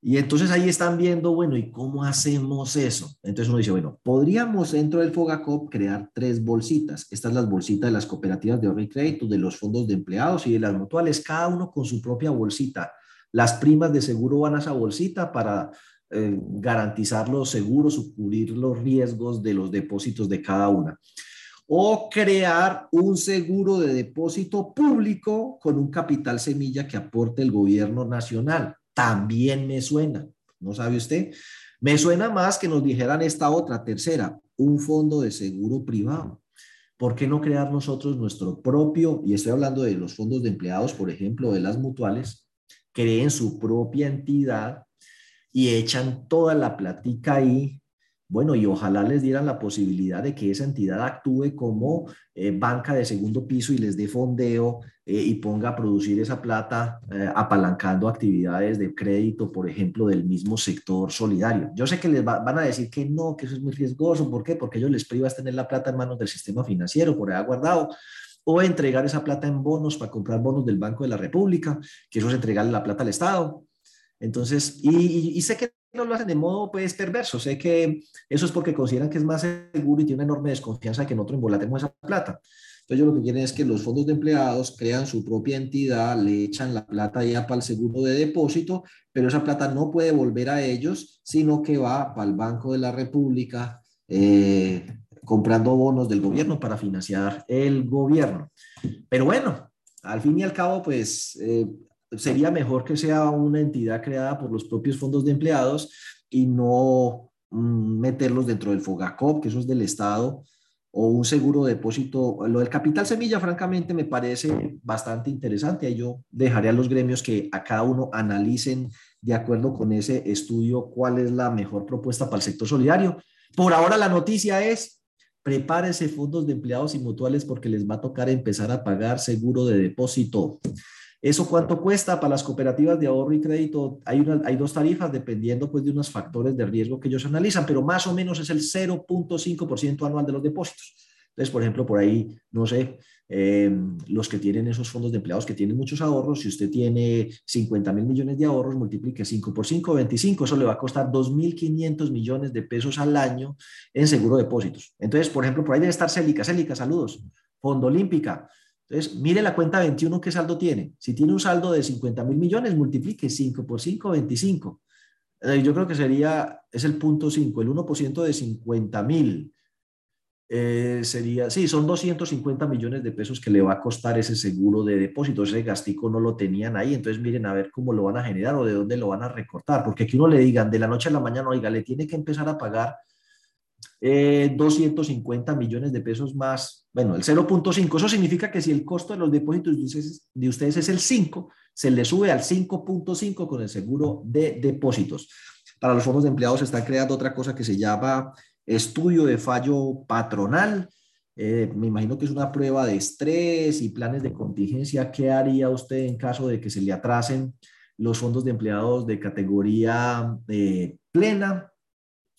Y entonces ahí están viendo, bueno, ¿y cómo hacemos eso? Entonces uno dice, bueno, podríamos dentro del Fogacop crear tres bolsitas. Estas las bolsitas de las cooperativas de ahorro y crédito, de los fondos de empleados y de las mutuales, cada uno con su propia bolsita. Las primas de seguro van a esa bolsita para eh, garantizar los seguros o cubrir los riesgos de los depósitos de cada una. O crear un seguro de depósito público con un capital semilla que aporte el gobierno nacional también me suena. ¿No sabe usted? Me suena más que nos dijeran esta otra, tercera, un fondo de seguro privado. ¿Por qué no crear nosotros nuestro propio, y estoy hablando de los fondos de empleados, por ejemplo, de las mutuales, creen su propia entidad y echan toda la platica ahí bueno, y ojalá les dieran la posibilidad de que esa entidad actúe como eh, banca de segundo piso y les dé fondeo eh, y ponga a producir esa plata eh, apalancando actividades de crédito, por ejemplo, del mismo sector solidario. Yo sé que les van a decir que no, que eso es muy riesgoso. ¿Por qué? Porque ellos les privas tener la plata en manos del sistema financiero, por ahí guardado o entregar esa plata en bonos para comprar bonos del Banco de la República, que eso es entregarle la plata al Estado. Entonces, y sé que no lo hacen de modo pues perverso. Sé que eso es porque consideran que es más seguro y tiene una enorme desconfianza de que nosotros embolatemos esa plata. Entonces, lo que quieren es que los fondos de empleados crean su propia entidad, le echan la plata ya para el seguro de depósito, pero esa plata no puede volver a ellos, sino que va para el Banco de la República, eh, comprando bonos del gobierno para financiar el gobierno. Pero bueno, al fin y al cabo, pues eh, sería mejor que sea una entidad creada por los propios fondos de empleados y no mm, meterlos dentro del FOGACOP, que eso es del Estado, o un seguro de depósito. Lo del capital semilla, francamente, me parece bastante interesante. Yo dejaré a los gremios que a cada uno analicen de acuerdo con ese estudio cuál es la mejor propuesta para el sector solidario. Por ahora la noticia es, prepárense fondos de empleados y mutuales porque les va a tocar empezar a pagar seguro de depósito. ¿Eso cuánto cuesta para las cooperativas de ahorro y crédito? Hay, una, hay dos tarifas dependiendo pues, de unos factores de riesgo que ellos analizan, pero más o menos es el 0.5% anual de los depósitos. Entonces, por ejemplo, por ahí, no sé, eh, los que tienen esos fondos de empleados que tienen muchos ahorros, si usted tiene 50 mil millones de ahorros, multiplique 5 por 5, 25, eso le va a costar 2.500 millones de pesos al año en seguro de depósitos. Entonces, por ejemplo, por ahí debe estar Célica, Célica, saludos, Fondo Olímpica, entonces, mire la cuenta 21 qué saldo tiene. Si tiene un saldo de 50 mil millones, multiplique 5 por 5, 25. Eh, yo creo que sería, es el punto 5, el 1% de 50 mil. Eh, sería, sí, son 250 millones de pesos que le va a costar ese seguro de depósito. Ese gastico no lo tenían ahí. Entonces, miren a ver cómo lo van a generar o de dónde lo van a recortar. Porque que uno le digan de la noche a la mañana, oiga, le tiene que empezar a pagar 250 eh, millones de pesos más, bueno, el 0.5, eso significa que si el costo de los depósitos de ustedes, es el 5, se le sube al 5.5 con el seguro de depósitos. Para los fondos de empleados se está creando otra cosa que se llama estudio de fallo patronal. Eh, me imagino que es una prueba de estrés y planes de contingencia. ¿Qué haría usted en caso de que se le atrasen los fondos de empleados de categoría eh, plena?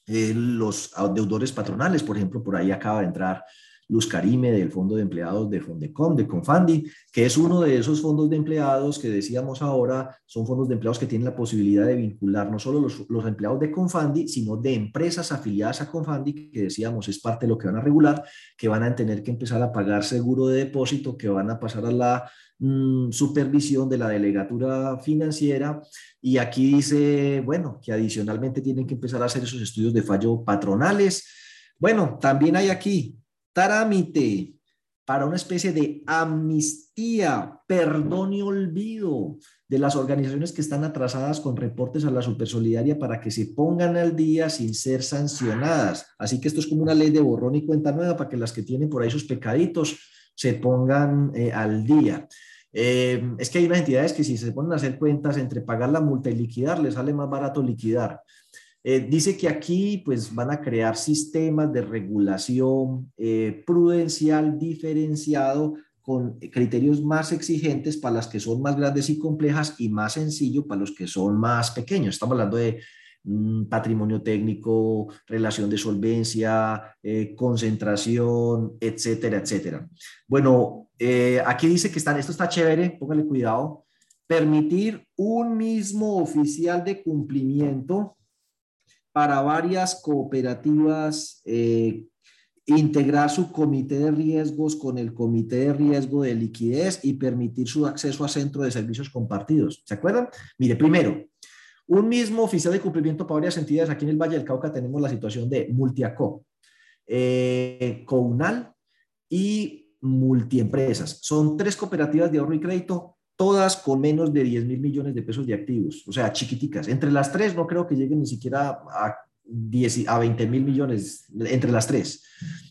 Eh, los deudores patronales, por ejemplo, por ahí acaba de entrar Luz Karime del Fondo de Empleados de Fondecom, de Confandi, que es uno de esos fondos de empleados que decíamos ahora, son fondos de empleados que tienen la posibilidad de vincular no solo los, los empleados de Confandi, sino de empresas afiliadas a Confandi, que decíamos es parte de lo que van a regular, que van a tener que empezar a pagar seguro de depósito, que van a pasar a la Mm, supervisión de la delegatura financiera y aquí dice, bueno, que adicionalmente tienen que empezar a hacer esos estudios de fallo patronales. Bueno, también hay aquí trámite para una especie de amnistía, perdón y olvido de las organizaciones que están atrasadas con reportes a la Supersolidaria para que se pongan al día sin ser sancionadas. Así que esto es como una ley de borrón y cuenta nueva para que las que tienen por ahí sus pecaditos se pongan eh, al día. Eh, es que hay unas entidades que si se ponen a hacer cuentas entre pagar la multa y liquidar, les sale más barato liquidar. Eh, dice que aquí pues van a crear sistemas de regulación prudencial diferenciado con criterios más exigentes para las que son más grandes y complejas y más sencillo para los que son más pequeños. Estamos hablando de patrimonio técnico, relación de solvencia, eh, concentración, etcétera, etcétera. Bueno, eh, aquí dice que están, esto está chévere, póngale cuidado, permitir un mismo oficial de cumplimiento para varias cooperativas, eh, integrar su comité de riesgos con el comité de riesgo de liquidez y permitir su acceso a centro de servicios compartidos. ¿Se acuerdan? Mire, primero, un mismo oficial de cumplimiento para varias entidades. Aquí en el Valle del Cauca tenemos la situación de Multiaco, eh, Counal y Multiempresas. Son tres cooperativas de ahorro y crédito, todas con menos de 10 mil millones de pesos de activos, o sea, chiquiticas. Entre las tres no creo que lleguen ni siquiera a, 10, a 20 mil millones, entre las tres.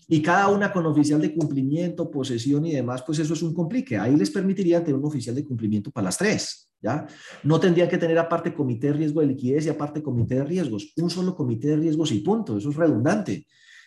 Y cada una con oficial de cumplimiento, posesión y demás, pues eso es un complique. Ahí les permitiría tener un oficial de cumplimiento para las tres. ¿ya? No tendrían que tener aparte comité de riesgo de liquidez y aparte comité de riesgos, un solo comité de riesgos y punto, eso es redundante.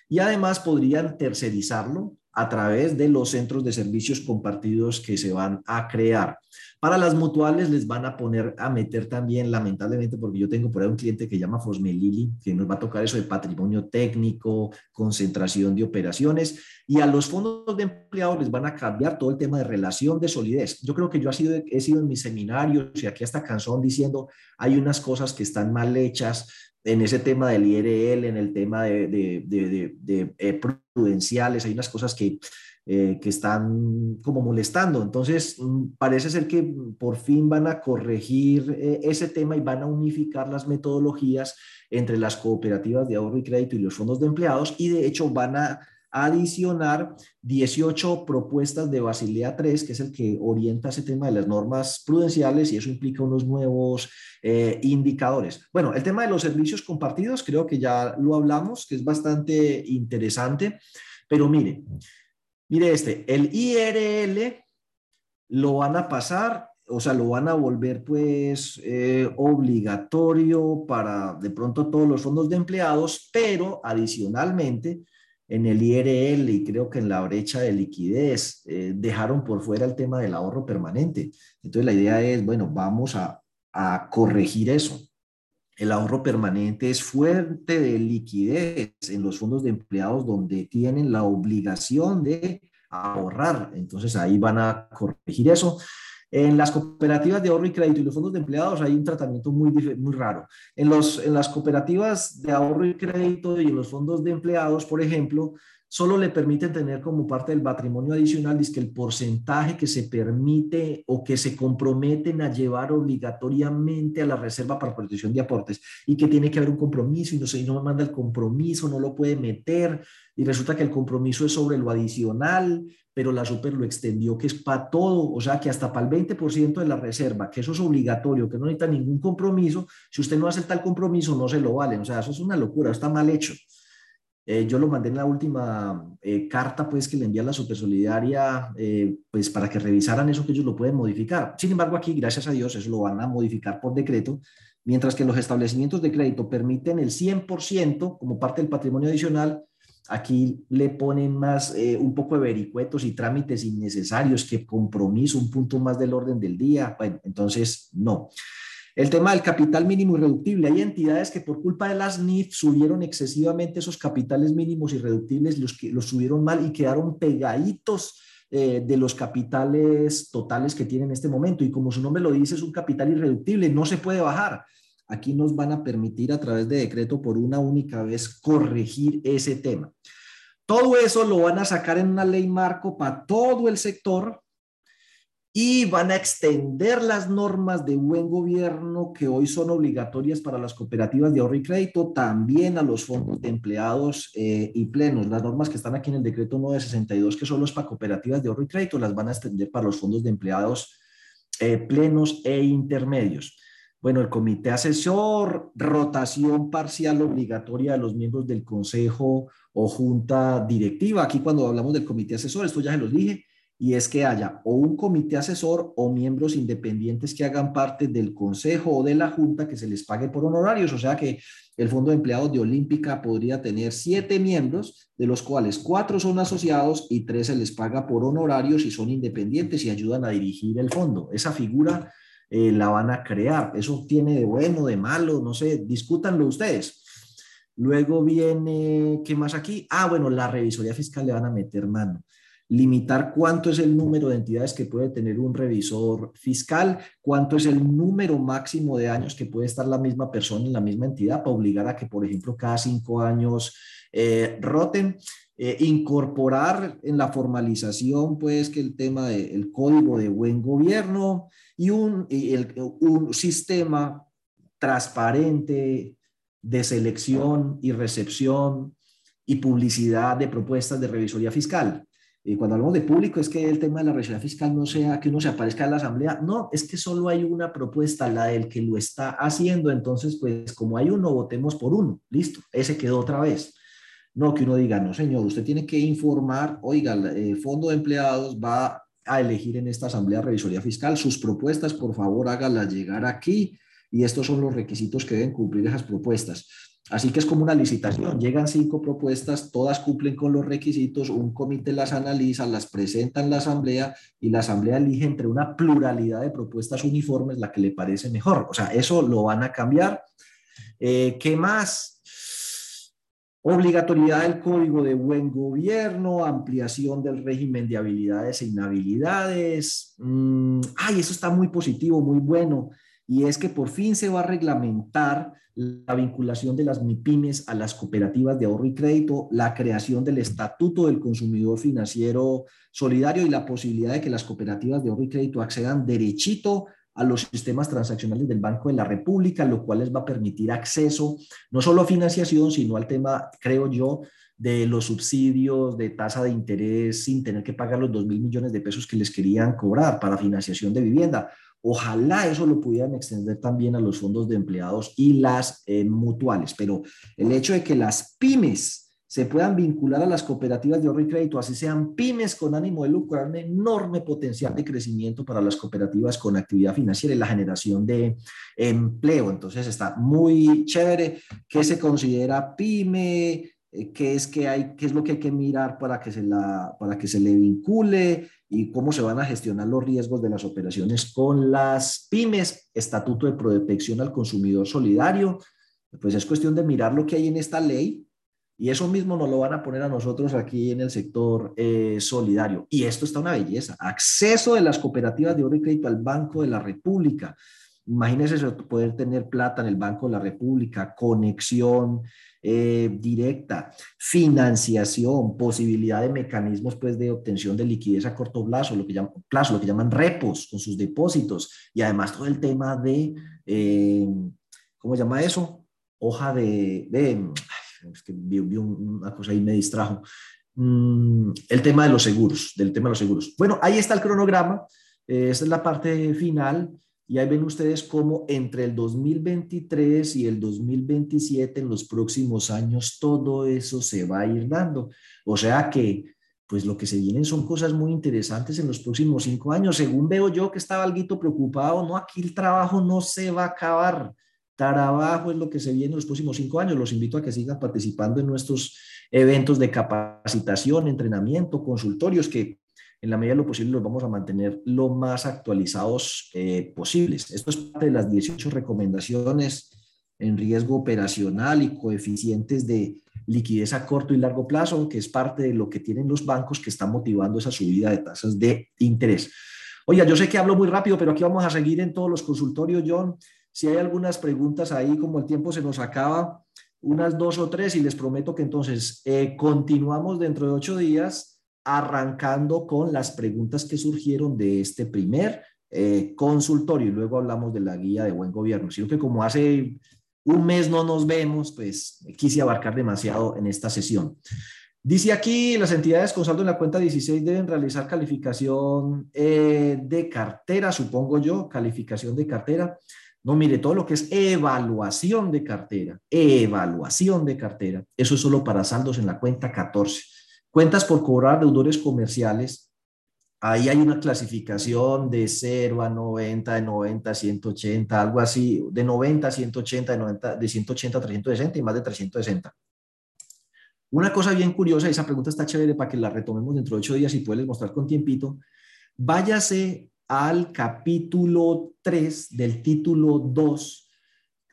Y además podrían tercerizarlo a través de los centros de servicios compartidos que se van a crear. Para las mutuales les van a poner a meter también, lamentablemente, porque yo tengo por ahí un cliente que llama Fosmelili, que nos va a tocar eso de patrimonio técnico, concentración de operaciones, y a los fondos de empleados les van a cambiar todo el tema de relación de solidez. Yo creo que yo he sido, he sido en mis seminarios y aquí hasta canción diciendo, hay unas cosas que están mal hechas, en ese tema del IRL, en el tema de, de, de, de eh, prudenciales, hay unas cosas que eh, que están como molestando. Entonces, mm, parece ser que por fin van a corregir eh, ese tema y van a unificar las metodologías entre las cooperativas de ahorro y crédito y los fondos de empleados y de hecho van a adicionar 18 propuestas de Basilea 3, que es el que orienta ese tema de las normas prudenciales y eso implica unos nuevos eh, indicadores. Bueno, el tema de los servicios compartidos, creo que ya lo hablamos, que es bastante interesante Pero mire, mire este, el IRL lo van a pasar, o sea, lo van a volver pues eh, obligatorio para de pronto todos los fondos de empleados, pero adicionalmente en el IRL y creo que en la brecha de liquidez eh, dejaron por fuera el tema del ahorro permanente. Entonces la idea es, bueno, vamos a, a corregir eso. El ahorro permanente es fuerte de liquidez en los fondos de empleados donde tienen la obligación de ahorrar. Entonces ahí van a corregir eso. En las cooperativas de ahorro y crédito y los fondos de empleados hay un tratamiento muy, muy raro. En, los, en las cooperativas de ahorro y crédito y en los fondos de empleados, por ejemplo, solo le permiten tener como parte del patrimonio adicional es que el porcentaje que se permite o que se comprometen a llevar obligatoriamente a la reserva para protección de aportes y que tiene que haber un compromiso y no sé, y no me manda el compromiso, no lo puede meter y resulta que el compromiso es sobre lo adicional, pero la super lo extendió que es para todo, o sea que hasta para el 20% de la reserva, que eso es obligatorio, que no necesita ningún compromiso, si usted no hace tal compromiso no se lo vale, o sea, eso es una locura, está mal hecho. Eh, yo lo mandé en la última eh, carta, pues, que le envía la Supersolidaria, eh, pues, para que revisaran eso, que ellos lo pueden modificar. Sin embargo, aquí, gracias a Dios, eso lo van a modificar por decreto, mientras que los establecimientos de crédito permiten el 100% como parte del patrimonio adicional, aquí le ponen más, un poco de vericuetos y trámites innecesarios que compromiso, un punto más del orden del día. Bueno, entonces, no. El tema del capital mínimo irreductible. Hay entidades que por culpa de las NIF subieron excesivamente esos capitales mínimos irreductibles, los, los subieron mal y quedaron pegaditos eh, de los capitales totales que tienen en este momento. Y como su nombre lo dice, es un capital irreductible, no se puede bajar. Aquí nos van a permitir a través de decreto por una única vez corregir ese tema. Todo eso lo van a sacar en una ley marco para todo el sector y van a extender las normas de buen gobierno que hoy son obligatorias para las cooperativas de ahorro y crédito también a los fondos de empleados eh, y plenos. Las normas que están aquí en el decreto 962, que son los para cooperativas de ahorro y crédito, las van a extender para los fondos de empleados eh, plenos e intermedios. Bueno, el comité asesor, rotación parcial obligatoria de los miembros del consejo o junta directiva. Aquí cuando hablamos del comité asesor, esto ya se los dije, y es que haya o un comité asesor o miembros independientes que hagan parte del consejo o de la junta que se les pague por honorarios. O sea que el Fondo de Empleados de Olímpica podría tener siete miembros, de los cuales cuatro son asociados y tres se les paga por honorarios y son independientes y ayudan a dirigir el fondo. Esa figura eh, la van a crear. Eso tiene de bueno, de malo, no sé, discútanlo ustedes. Luego viene, ¿qué más aquí? Ah, bueno, la revisoría fiscal le van a meter mano limitar cuánto es el número de entidades que puede tener un revisor fiscal, cuánto es el número máximo de años que puede estar la misma persona en la misma entidad para obligar a que, por ejemplo, cada cinco años eh, roten. Eh, incorporar en la formalización, pues, que el tema del código de buen gobierno y un, sistema transparente de selección y recepción y publicidad de propuestas de revisoría fiscal. Y cuando hablamos de público es que el tema de la revisoría fiscal no sea que uno se aparezca en la asamblea, no, es que solo hay una propuesta, la del que lo está haciendo, entonces pues como hay uno, votemos por uno, listo, ese quedó otra vez. No que uno diga, no señor, usted tiene que informar, oiga, el Fondo de Empleados va a elegir en esta asamblea revisoría fiscal sus propuestas, por favor hágalas llegar aquí y estos son los requisitos que deben cumplir esas propuestas. Así que es como una licitación. Llegan cinco propuestas, todas cumplen con los requisitos, un comité las analiza, las presenta en la asamblea y la asamblea elige entre una pluralidad de propuestas uniformes la que le parece mejor. O sea, eso lo van a cambiar. Eh, ¿Qué más? Obligatoriedad del código de buen gobierno, ampliación del régimen de habilidades e inhabilidades. Mm, ay, eso está muy positivo, muy bueno y es que por fin se va a reglamentar la vinculación de las MIPIMES a las cooperativas de ahorro y crédito, la creación del estatuto del consumidor financiero solidario y la posibilidad de que las cooperativas de ahorro y crédito accedan derechito a los sistemas transaccionales del Banco de la República, lo cual les va a permitir acceso no solo a financiación, sino al tema, creo yo, de los subsidios de tasa de interés sin tener que pagar los 2 mil millones de pesos que les querían cobrar para financiación de vivienda. Ojalá eso lo pudieran extender también a los fondos de empleados y las eh, mutuales, pero el hecho de que las pymes se puedan vincular a las cooperativas de ahorro y crédito, así sean pymes con ánimo de lucro, un enorme potencial de crecimiento para las cooperativas con actividad financiera y la generación de empleo. Entonces está muy chévere. ¿Qué se considera pyme? Eh, ¿Qué es, que hay, qué es lo que hay que mirar para que, se la, para que se le vincule? y cómo se van a gestionar los riesgos de las operaciones con las pymes, estatuto de protección al consumidor solidario, pues es cuestión de mirar lo que hay en esta ley y eso mismo nos lo van a poner a nosotros aquí en el sector eh, solidario. Y esto está una belleza. Acceso de las cooperativas de oro y crédito al Banco de la República. Imagínense poder tener plata en el Banco de la República, conexión eh, directa, financiación, posibilidad de mecanismos pues, de obtención de liquidez a corto plazo, lo que llaman, plazo, lo que llaman repos con sus depósitos. Y además todo el tema de, eh, ¿cómo se llama eso? Hoja de, de es que vi, una cosa ahí me distrajo. Mm, el tema de los seguros, del tema de los seguros. Bueno, ahí está el cronograma. Eh, esta es la parte final. Y ahí ven ustedes cómo entre el 2023 y el 2027, en los próximos años, todo eso se va a ir dando. O sea que, pues lo que se vienen son cosas muy interesantes en los próximos cinco años. Según veo yo que estaba algo preocupado, no, aquí el trabajo no se va a acabar. Trabajo es lo que se viene en los próximos cinco años. Los invito a que sigan participando en nuestros eventos de capacitación, entrenamiento, consultorios, que en la medida de lo posible los vamos a mantener lo más actualizados eh, posibles. Esto es parte de las 18 recomendaciones en riesgo operacional y coeficientes de liquidez a corto y largo plazo, que es parte de lo que tienen los bancos que están motivando esa subida de tasas de interés. Oye, yo sé que hablo muy rápido, pero aquí vamos a seguir en todos los consultorios, John. Si hay algunas preguntas ahí, como el tiempo se nos acaba, unas dos o tres, y les prometo que entonces eh, continuamos dentro de ocho días arrancando con las preguntas que surgieron de este primer eh, consultorio y luego hablamos de la guía de buen gobierno. Sino que como hace un mes no nos vemos, pues quise abarcar demasiado en esta sesión. Dice aquí, las entidades con saldo en la cuenta 16 deben realizar calificación eh, de cartera, supongo yo, calificación de cartera. No, mire, todo lo que es evaluación de cartera, evaluación de cartera, eso es solo para saldos en la cuenta 14. Cuentas por cobrar deudores comerciales, ahí hay una clasificación de 0 a 90, de 90 a 180, algo así, de 90 a 180, de, 90, de 180 a 360 y más de 360. Una cosa bien curiosa, esa pregunta está chévere para que la retomemos dentro de ocho días y puedes mostrar con tiempito. Váyase al capítulo 3 del título 2,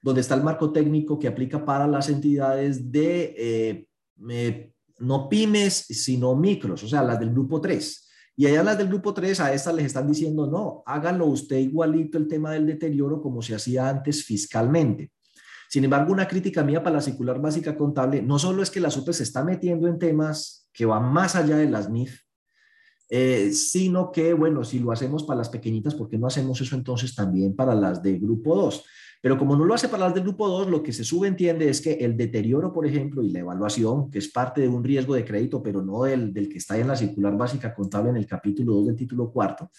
donde está el marco técnico que aplica para las entidades de eh, no pymes, sino micros, o sea, las del grupo 3. Y allá las del grupo 3, a estas les están diciendo, no, hágalo usted igualito el tema del deterioro como se hacía antes fiscalmente. Sin embargo, una crítica mía para la circular básica contable no solo es que la SUPE se está metiendo en temas que van más allá de las NIF, eh, sino que, bueno, si lo hacemos para las pequeñitas, ¿por qué no hacemos eso entonces también para las de grupo 2? Pero como no lo hace para las del grupo 2, lo que se subentiende es que el deterioro, por ejemplo, y la evaluación, que es parte de un riesgo de crédito, pero no del, del que está en la circular básica contable en el capítulo 2 del título cuarto,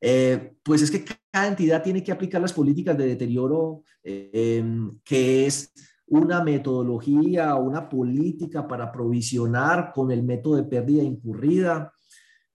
eh, pues es que cada entidad tiene que aplicar las políticas de deterioro, eh, que es una metodología una política para provisionar con el método de pérdida incurrida,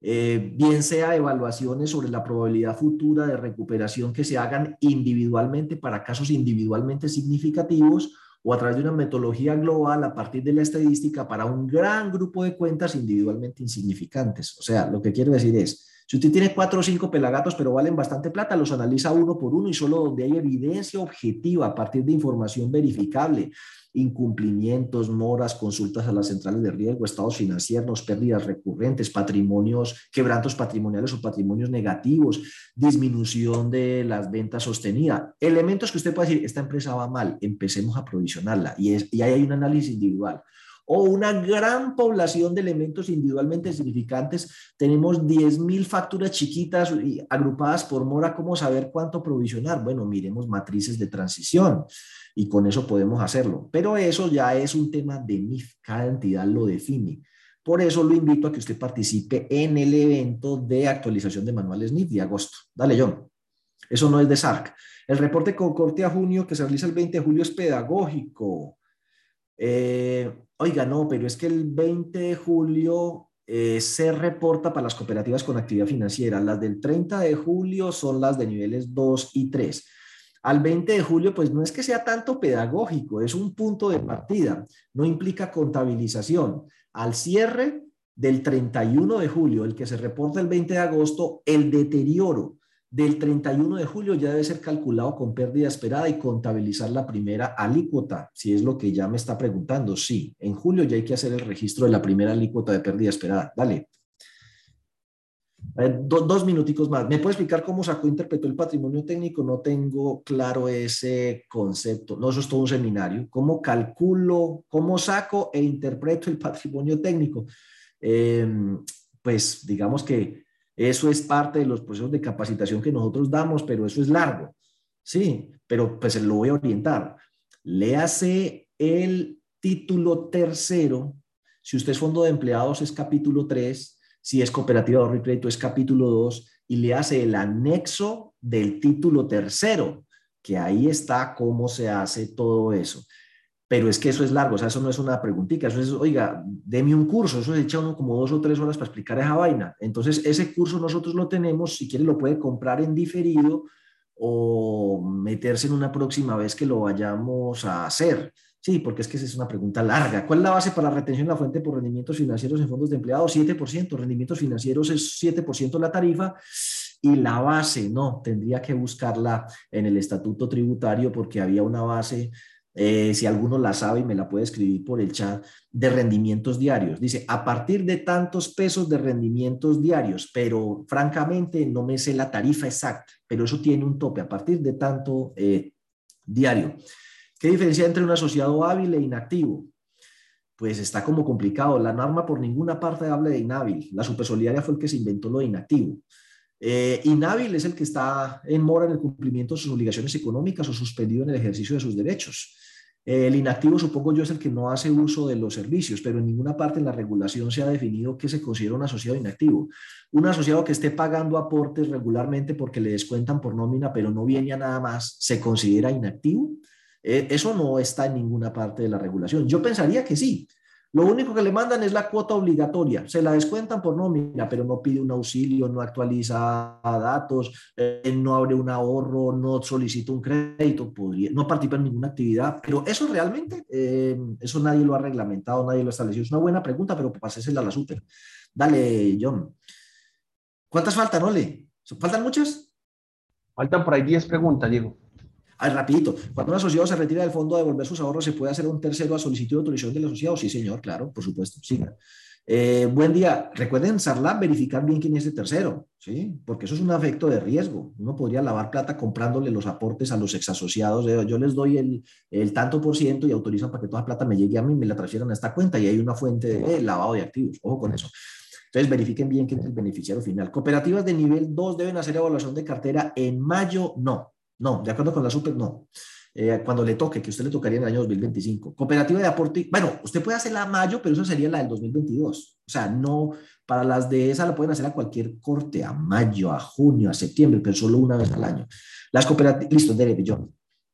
eh, bien sea evaluaciones sobre la probabilidad futura de recuperación que se hagan individualmente para casos individualmente significativos o a través de una metodología global a partir de la estadística para un gran grupo de cuentas individualmente insignificantes. O sea, lo que quiero decir es, si usted tiene cuatro o cinco pelagatos, pero valen bastante plata, los analiza uno por uno y solo donde hay evidencia objetiva a partir de información verificable. Incumplimientos, moras, consultas a las centrales de riesgo, estados financieros, pérdidas recurrentes, patrimonios, quebrantos patrimoniales o patrimonios negativos, disminución de las ventas sostenida. Elementos que usted puede decir, esta empresa va mal, empecemos a provisionarla y, es, y ahí hay un análisis individual o una gran población de elementos individualmente significantes. Tenemos 10.000 facturas chiquitas agrupadas por mora. ¿Cómo saber cuánto provisionar? Bueno, miremos matrices de transición y con eso podemos hacerlo. Pero eso ya es un tema de MIF, cada entidad lo define. Por eso lo invito a que usted participe en el evento de actualización de manuales NIF de agosto. Dale, John. Eso no es de SARC. El reporte con corte a junio que se realiza el 20 de julio es pedagógico. Eh, oiga, no, pero es que el 20 de julio eh, se reporta para las cooperativas con actividad financiera. Las del 30 de julio son las de niveles 2 y 3. Al 20 de julio, pues no es que sea tanto pedagógico, es un punto de partida, no implica contabilización. Al cierre del 31 de julio, el que se reporta el 20 de agosto, el deterioro del 31 de julio ya debe ser calculado con pérdida esperada y contabilizar la primera alícuota, si es lo que ya me está preguntando. Sí, en julio ya hay que hacer el registro de la primera alícuota de pérdida esperada. Dale. dos minuticos más. ¿Me puede explicar cómo sacó, interpretó el patrimonio técnico? No tengo claro ese concepto. No, eso es todo un seminario. ¿Cómo calculo, cómo saco e interpreto el patrimonio técnico? Em, pues digamos que eso es parte de los procesos de capacitación que nosotros damos, pero eso es largo. Sí, pero pues lo voy a orientar. Léase el título tercero. Si usted es fondo de empleados es capítulo 3, si es cooperativa de ahorro y crédito es capítulo 2 y le hace el anexo del título tercero, que ahí está cómo se hace todo eso pero es que eso es largo, o sea, eso no es una preguntita, eso es, oiga, deme un curso, eso se echa uno como dos o tres horas para explicar esa vaina. Entonces, ese curso nosotros lo tenemos, si quiere lo puede comprar en diferido o meterse en una próxima vez que lo vayamos a hacer. Sí, porque es que esa es una pregunta larga. ¿Cuál es la base para la retención de la fuente por rendimientos financieros en fondos de empleados? 7%. Rendimientos financieros es 7% la tarifa y la base, no, tendría que buscarla en el estatuto tributario porque había una base eh, si alguno la sabe y me la puede escribir por el chat, de rendimientos diarios. Dice, a partir de tantos pesos de rendimientos diarios, pero francamente no me sé la tarifa exacta, pero eso tiene un tope, a partir de tanto eh, diario. ¿Qué diferencia entre un asociado hábil e inactivo? Pues está como complicado. La norma por ninguna parte habla de inhábil. La supersolidaria fue el que se inventó lo de inactivo. Eh, inhábil es el que está en mora en el cumplimiento de sus obligaciones económicas o suspendido en el ejercicio de sus derechos. El inactivo, supongo yo, es el que no hace uso de los servicios, pero en ninguna parte en la regulación se ha definido que se considera un asociado inactivo. Un asociado que esté pagando aportes regularmente porque le descuentan por nómina, pero no viene a nada más, ¿se considera inactivo? Eh, eso no está en ninguna parte de la regulación. Yo pensaría que sí, lo único que le mandan es la cuota obligatoria. Se la descuentan por nómina, pero no pide un auxilio, no actualiza datos, eh, no abre un ahorro, no solicita un crédito, no participa en ninguna actividad. Pero eso realmente, eh, eso nadie lo ha reglamentado, nadie lo ha establecido. Es una buena pregunta, pero pasésela a la súper. Dale, John. ¿Cuántas faltan, Ole? ¿Faltan muchas? Faltan por ahí 10 preguntas, Diego. Ah, rapidito, cuando un asociado se retira del fondo a devolver sus ahorros, ¿se puede hacer un tercero a solicitud de autorización del asociado? Sí, señor, claro, por supuesto, siga. Eh, buen día. Recuerden, Sarlab, verificar bien quién es el tercero, ¿sí? Porque eso es un afecto de riesgo. Uno podría lavar plata comprándole los aportes a los exasociados. yo les doy el, el, tanto por ciento y autorizan para que toda la plata me llegue a mí y me la transfieran a esta cuenta y hay una fuente de lavado de activos. Ojo con eso. Entonces, verifiquen bien quién es el beneficiario final. Cooperativas de nivel 2 deben hacer evaluación de cartera en mayo, no. No, de acuerdo con la super, no. Eh, cuando le toque, que usted le tocaría en el año 2025. Cooperativa de aporte, bueno, usted puede hacerla a mayo, pero eso sería la del 2022. O sea, no, para las de esa la pueden hacer a cualquier corte, a mayo, a junio, a septiembre, pero solo una vez al año. Las cooperativas, listo, debe, yo.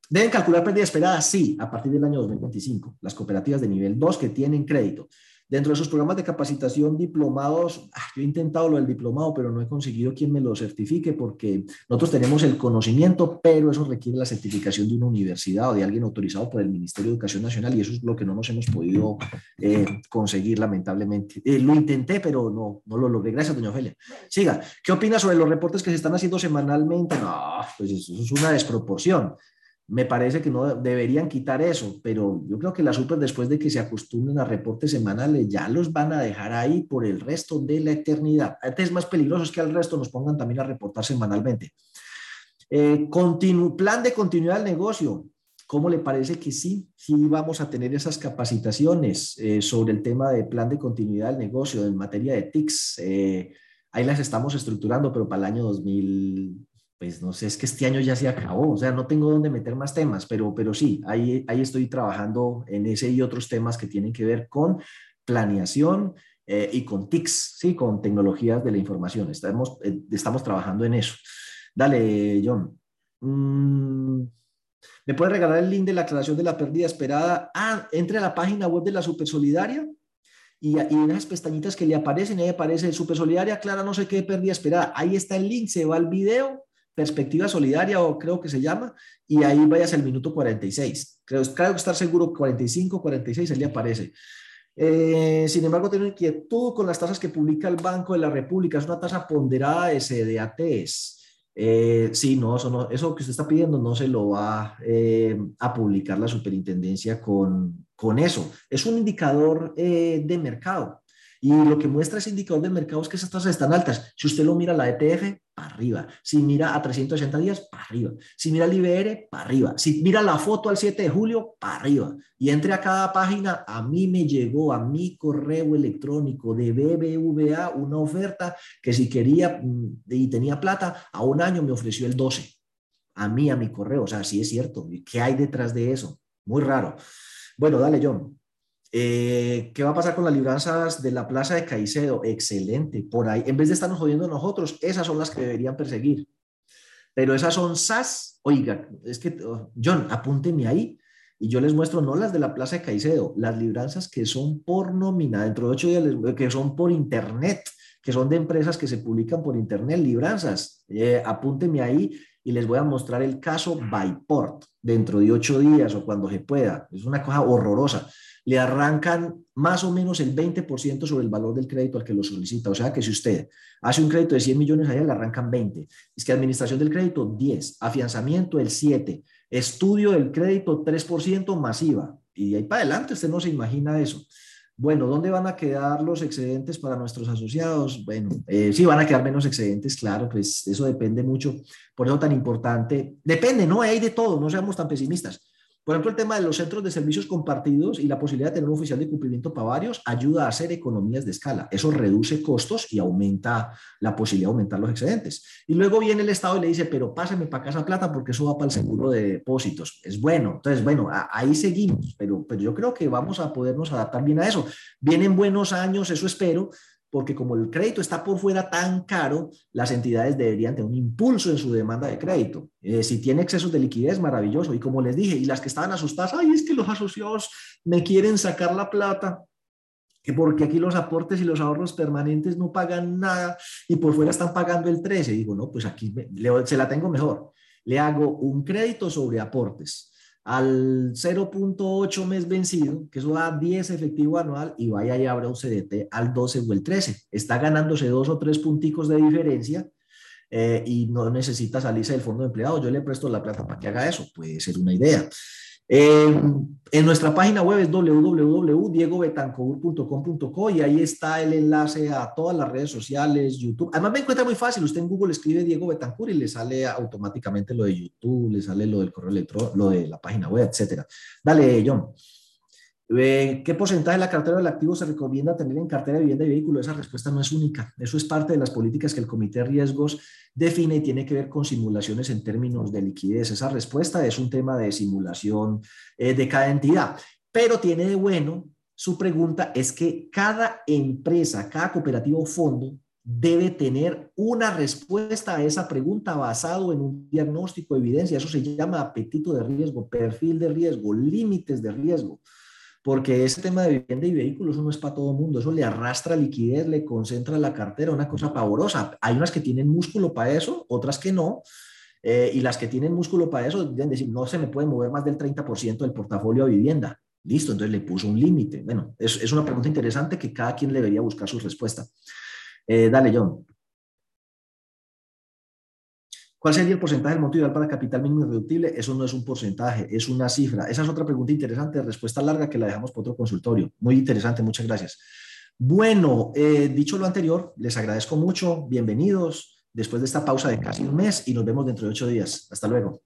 ¿Deben calcular pérdida esperada? Sí, a partir del año 2025. Las cooperativas de nivel 2 que tienen crédito. Dentro de sus programas de capacitación diplomados, ah, yo he intentado lo del diplomado, pero no he conseguido quien me lo certifique porque nosotros tenemos el conocimiento, pero eso requiere la certificación de una universidad o de alguien autorizado por el Ministerio de Educación Nacional y eso es lo que no nos hemos podido eh, conseguir lamentablemente. Eh, lo intenté, pero no, no lo logré. Gracias, doña Ofelia. Siga, ¿qué opina sobre los reportes que se están haciendo semanalmente? No, pues eso es una desproporción me parece que no deberían quitar eso, pero yo creo que las super después de que se acostumbren a reportes semanales ya los van a dejar ahí por el resto de la eternidad. Antes es más peligroso que al resto nos pongan también a reportar semanalmente. Eh, plan de continuidad del negocio. ¿Cómo le parece que sí? Sí vamos a tener esas capacitaciones eh, sobre el tema de plan de continuidad del negocio en materia de TICS. Eh, ahí las estamos estructurando, pero para el año 2000, pues no sé, es que este año ya se acabó, o sea, no tengo dónde meter más temas, pero, pero sí, ahí, ahí estoy trabajando en ese y otros temas que tienen que ver con planeación eh, y con TICs, sí, con tecnologías de la información. Estamos, eh, estamos trabajando en eso. Dale, John. Mm, ¿Me puede regalar el link de la aclaración de la pérdida esperada? Ah, entre a la página web de la Supersolidaria y, y en esas pestañitas que le aparecen, ahí aparece Supersolidaria, clara no sé qué pérdida esperada. Ahí está el link, se va al video, perspectiva solidaria o creo que se llama, y ahí vayas al minuto 46. Creo, creo que estar seguro 45, 46, ahí aparece. Eh, sin embargo, tengo inquietud con las tasas que publica el Banco de la República. Es una tasa ponderada de CDATs. Eh, sí, no eso, eso que usted está pidiendo no se lo va eh, a publicar la superintendencia con, con eso. Es un indicador eh, de mercado. Y lo que muestra ese indicador de mercado es que esas tasas están altas. Si usted lo mira la ETF, arriba. Si mira a 360 días, para arriba. Si mira el IBR, para arriba. Si mira la foto al 7 de julio, para arriba. Y entre a cada página, a mí me llegó a mi correo electrónico de BBVA una oferta que si quería mm, y tenía plata, a un año me ofreció el 12. A mí, a mi correo. O sea, sí es cierto. ¿Qué hay detrás de eso? Muy raro. Bueno, dale, John. Eh, ¿Qué va a pasar con las libranzas de la plaza de Caicedo? Excelente. Por ahí, en vez de estarnos jodiendo nosotros, esas son las que deberían perseguir. Pero esas son SAS. Oiga, es que, oh, John, apúnteme ahí y yo les muestro no las de la plaza de Caicedo, las libranzas que son por nómina, dentro de ocho días, que son por internet, que son de empresas que se publican por internet, libranzas. Eh, apúnteme ahí y les voy a mostrar el caso Byport dentro de ocho días o cuando se pueda. Es una cosa horrorosa le arrancan más o menos el 20% sobre el valor del crédito al que lo solicita. O sea que si usted hace un crédito de 100 millones allá, le arrancan 20. Es que administración del crédito, 10. Afianzamiento, el 7. Estudio del crédito, 3% masiva. Y ahí para adelante, usted no se imagina eso. Bueno, ¿dónde van a quedar los excedentes para nuestros asociados? Bueno, eh, sí, van a quedar menos excedentes, claro, pues eso depende mucho. Por eso tan importante, depende, ¿no? Hay de todo, no seamos tan pesimistas. Por ejemplo, el tema de los centros de servicios compartidos y la posibilidad de tener un oficial de cumplimiento para varios ayuda a hacer economías de escala. Eso reduce costos y aumenta la posibilidad de aumentar los excedentes. Y luego viene el Estado y le dice, pero pásame para casa plata porque eso va para el seguro de depósitos. Es bueno. Entonces, bueno, ahí seguimos, pero, pero yo creo que vamos a podernos adaptar bien a eso. Vienen buenos años, eso espero, porque como el crédito está por fuera tan caro, las entidades deberían tener un impulso en su demanda de crédito. Eh, si tiene excesos de liquidez, maravilloso. Y como les dije, y las que estaban asustadas, ay, es que los asociados me quieren sacar la plata, que porque aquí los aportes y los ahorros permanentes no pagan nada y por fuera están pagando el 13. digo, no, pues aquí se la tengo mejor. Le hago un crédito sobre aportes al 0.8 mes vencido, que eso da 10 efectivo anual, y vaya y abra un CDT al 12 o el 13. Está ganándose dos o tres punticos de diferencia eh, y no necesita salirse del fondo de empleado. Yo le presto la plata para que haga eso. Puede ser una idea. Eh, en nuestra página web es www.diegobetancourt.com.co y ahí está el enlace a todas las redes sociales, YouTube. Además me encuentra muy fácil, usted en Google escribe Diego Betancourt y le sale automáticamente lo de YouTube, le sale lo del correo electrónico, lo de la página web, etcétera. Dale, John. ¿Qué porcentaje de la cartera del activo se recomienda tener en cartera de vivienda y vehículo? Esa respuesta no es única. Eso es parte de las políticas que el Comité de Riesgos define y tiene que ver con simulaciones en términos de liquidez. Esa respuesta es un tema de simulación eh, de cada entidad. Pero tiene de bueno, su pregunta es que cada empresa, cada cooperativo fondo debe tener una respuesta a esa pregunta basado en un diagnóstico, evidencia. Eso se llama apetito de riesgo, perfil de riesgo, límites de riesgo porque ese tema de vivienda y vehículos no es para todo el mundo, eso le arrastra liquidez, le concentra la cartera, una cosa pavorosa. Hay unas que tienen músculo para eso, otras que no, eh, y las que tienen músculo para eso deben decir, no se me puede mover más del 30% del portafolio de vivienda. Listo, entonces le puso un límite. Bueno, es, es, una pregunta interesante que cada quien debería buscar su respuesta. Eh, dale, John. ¿Cuál sería el porcentaje del monto ideal para capital mínimo irreductible? Eso no es un porcentaje, es una cifra. Esa es otra pregunta interesante, respuesta larga que la dejamos para otro consultorio. Muy interesante, muchas gracias. Bueno, eh, dicho lo anterior, les agradezco mucho. Bienvenidos después de esta pausa de casi un mes y nos vemos dentro de ocho días. Hasta luego.